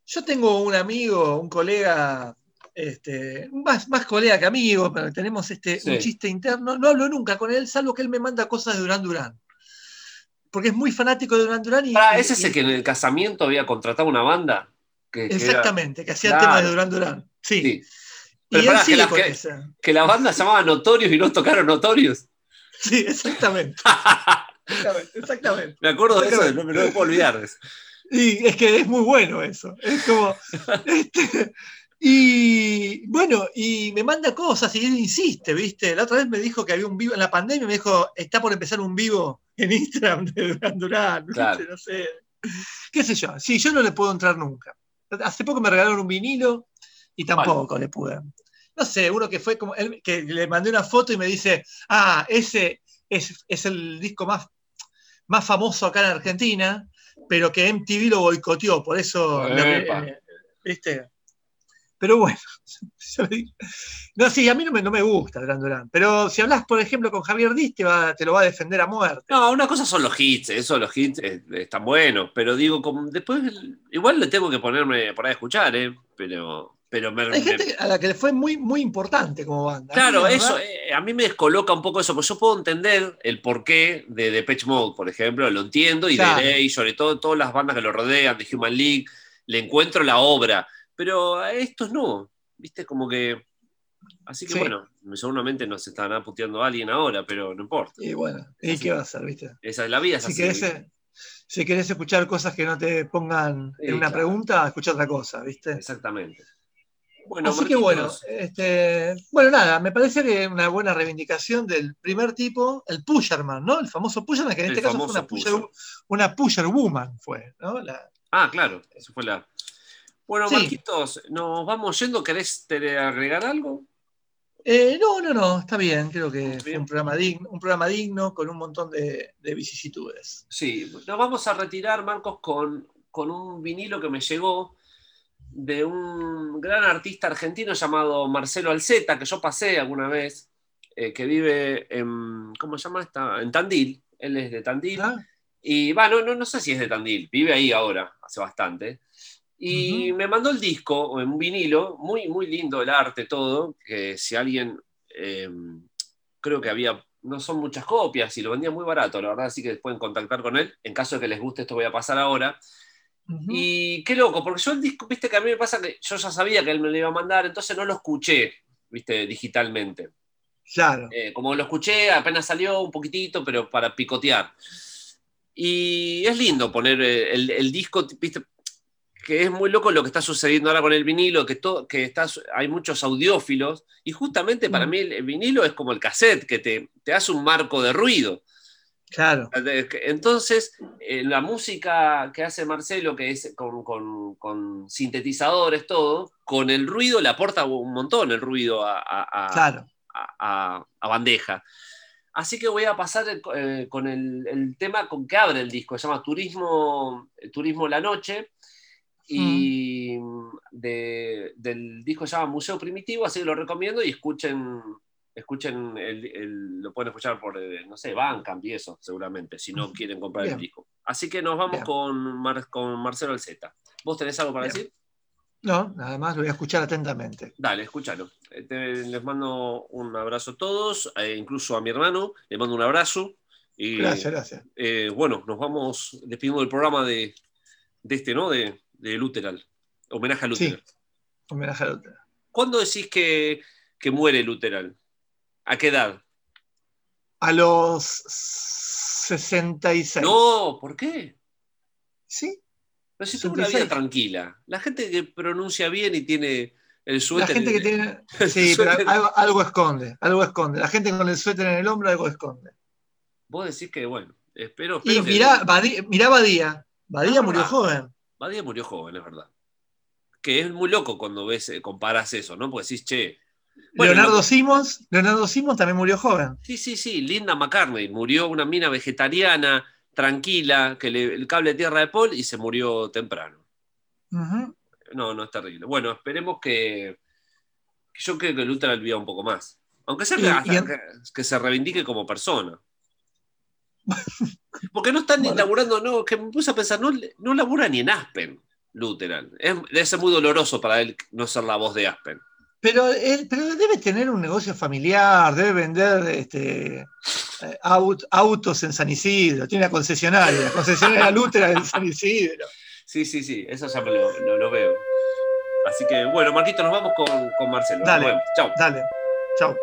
Yo tengo un amigo, un colega, este, más, más colega que amigo, pero tenemos este, Sí. un chiste interno. No hablo nunca con él, salvo que él me manda cosas de Durán Durán. Porque es muy fanático de Durán Durán y. Ah, ese es el y- que en el casamiento había contratado una banda. Que, que era- Exactamente, que hacía Claro. temas de Durán Durán. Sí. sí. Y Pero él pará, que la- que la banda se llamaba Notorios y no tocaron Notorios. Sí, exactamente. exactamente, exactamente. me acuerdo de eso, no, me- me puedo olvidar de eso. Y es que es muy bueno eso. Es como. este, y bueno, y me manda cosas y él insiste, ¿viste? La otra vez me dijo que había un vivo en la pandemia, me dijo, está por empezar un vivo en Instagram de Durán Durán. Claro. No sé. ¿Qué sé yo? Sí, yo no le puedo entrar nunca. Hace poco me regalaron un vinilo y tampoco le pude. No sé, uno que fue como. él- que le mandé una foto y me dice, ah, ese es, es el disco más, más famoso acá en Argentina, pero que MTV lo boicoteó, por eso. lo eh, ¿Viste? Pero bueno, no, sí, a mí no me, no me gusta Durán Durán, pero si hablas, por ejemplo, con Javier Diz, te, va- te lo va a defender a muerte. No, una cosa son los hits, eso los hits eh, están buenos, pero digo, como después igual le tengo que ponerme por ahí a escuchar, ¿eh? Pero, pero me, Hay me- gente a la que le fue muy, muy importante como banda. Claro, La eso, eh, a mí me descoloca un poco eso, porque yo puedo entender el porqué de Depeche Mode, por ejemplo, lo entiendo, y Claro. de Ley, sobre todo todas las bandas que lo rodean, de Human League, le encuentro la obra, pero a estos no, viste, como que... Así que Sí. bueno, seguramente nos estará puteando alguien ahora, pero no importa. Y bueno, ¿y qué va a hacer, viste? Esa es la vida, es Si así. querés, eh, si querés escuchar cosas que no te pongan Sí, en una claro. pregunta, escucha otra cosa, ¿viste? Exactamente. Bueno, Así que bueno, este, bueno, nada, me parece que una buena reivindicación del primer tipo, el Pusherman, ¿no? El famoso Pusherman, que en El este caso fue una pusher, pusher. una pusher woman, fue, ¿no? La- Ah, claro, eso fue la. Bueno, Sí. Marquitos, nos vamos yendo. ¿Querés te- agregar algo? Eh, no, no, no, está bien, creo que fue Bien. un programa digno, un programa digno con un montón de, de vicisitudes. Sí, nos vamos a retirar, Marcos, con, con un vinilo que me llegó de un gran artista argentino llamado Marcelo Alceta, que yo pasé alguna vez, eh, que vive en, ¿cómo se llama esta? En Tandil. Él es de Tandil. ¿Ah? Y va, no, no, no sé si es de Tandil, vive ahí ahora, hace bastante. Y me mandó el disco, un vinilo, muy, muy lindo el arte, todo, que si alguien, eh, creo que había, no son muchas copias y lo vendía muy barato, la verdad, así que pueden contactar con él. En caso de que les guste, esto voy a pasar ahora. Ujú. Y qué loco, porque yo el disco, viste que a mí me pasa que yo ya sabía que él me lo iba a mandar, entonces no lo escuché, viste, digitalmente. Claro. Eh, como lo escuché, apenas salió un poquitito, pero para picotear. Y es lindo poner eh, el, el disco, viste, que es muy loco lo que está sucediendo ahora con el vinilo, que, todo, que está, hay muchos audiófilos, y justamente para mí el, el vinilo es como el cassette, que te, te hace un marco de ruido. Claro. Entonces, eh, la música que hace Marcelo, que es con, con- con sintetizadores, todo, con el ruido le aporta un montón el ruido a, a- a- Claro. a, a- a bandeja. Así que voy a pasar eh, con el, el tema con que abre el disco, se llama Turismo, Turismo la Noche, y de- del disco se llama Museo Primitivo, así que lo recomiendo y escuchen, escuchen el, el- lo pueden escuchar por, eh, no sé, Bandcamp y eso, seguramente, si no quieren comprar Bien. el disco. Así que nos vamos Bien. con, Mar- con Marcelo Alceta. ¿Vos tenés algo para Bien. decir? No, nada más lo voy a escuchar atentamente. Dale, escúchalo. Eh, les mando un abrazo a todos, eh, incluso a mi hermano, le mando un abrazo. Y, Gracias, gracias. eh, bueno, nos vamos despidiendo del programa de, de este, ¿no? De, de Luteral. Homenaje a Luteral. Homenaje a otra. ¿Cuándo decís que, que muere Luteral? ¿A qué edad? A los 66. No, ¿por qué? ¿Sí? Pero si tuvo una 66. vida tranquila. La gente que pronuncia bien y tiene el La suéter. gente que tiene. Sí, pero algo, algo esconde. Algo esconde. La gente con el suéter en el hombro algo esconde. Vos decís que, bueno, espero. Y espero que- mirá, Badía, mirá Badía. Badía Ah, murió verdad. joven. Badía murió joven, es verdad. Que es muy loco cuando ves, eh, comparas eso, ¿no? Porque decís, che. Bueno, Leonardo lo- Simons, Leonardo Simons también murió joven. Sí, sí, sí. Linda McCartney murió una mina vegetariana, tranquila, que le, el cable de tierra de Paul y se murió temprano. No, no es terrible. Bueno, esperemos que. yo creo que Luther viva un poco más. Aunque sea Y- que, y hasta en- que, que se reivindique como persona. Porque no están ni Bueno. laburando, no, que me puse a pensar, no, no labura ni en Aspen, Lutheran. Es, debe ser muy doloroso para él no ser la voz de Aspen. Pero, él- pero debe tener un negocio familiar, debe vender este, eh, aut- autos en San Isidro, tiene una concesionaria, la concesionaria Lutera en San Isidro. Sí, sí, sí, eso ya me lo, lo- lo veo. Así que, bueno, Marquito, nos vamos con, con Marcelo. Dale. Nos vemos. Chao. Dale, chao.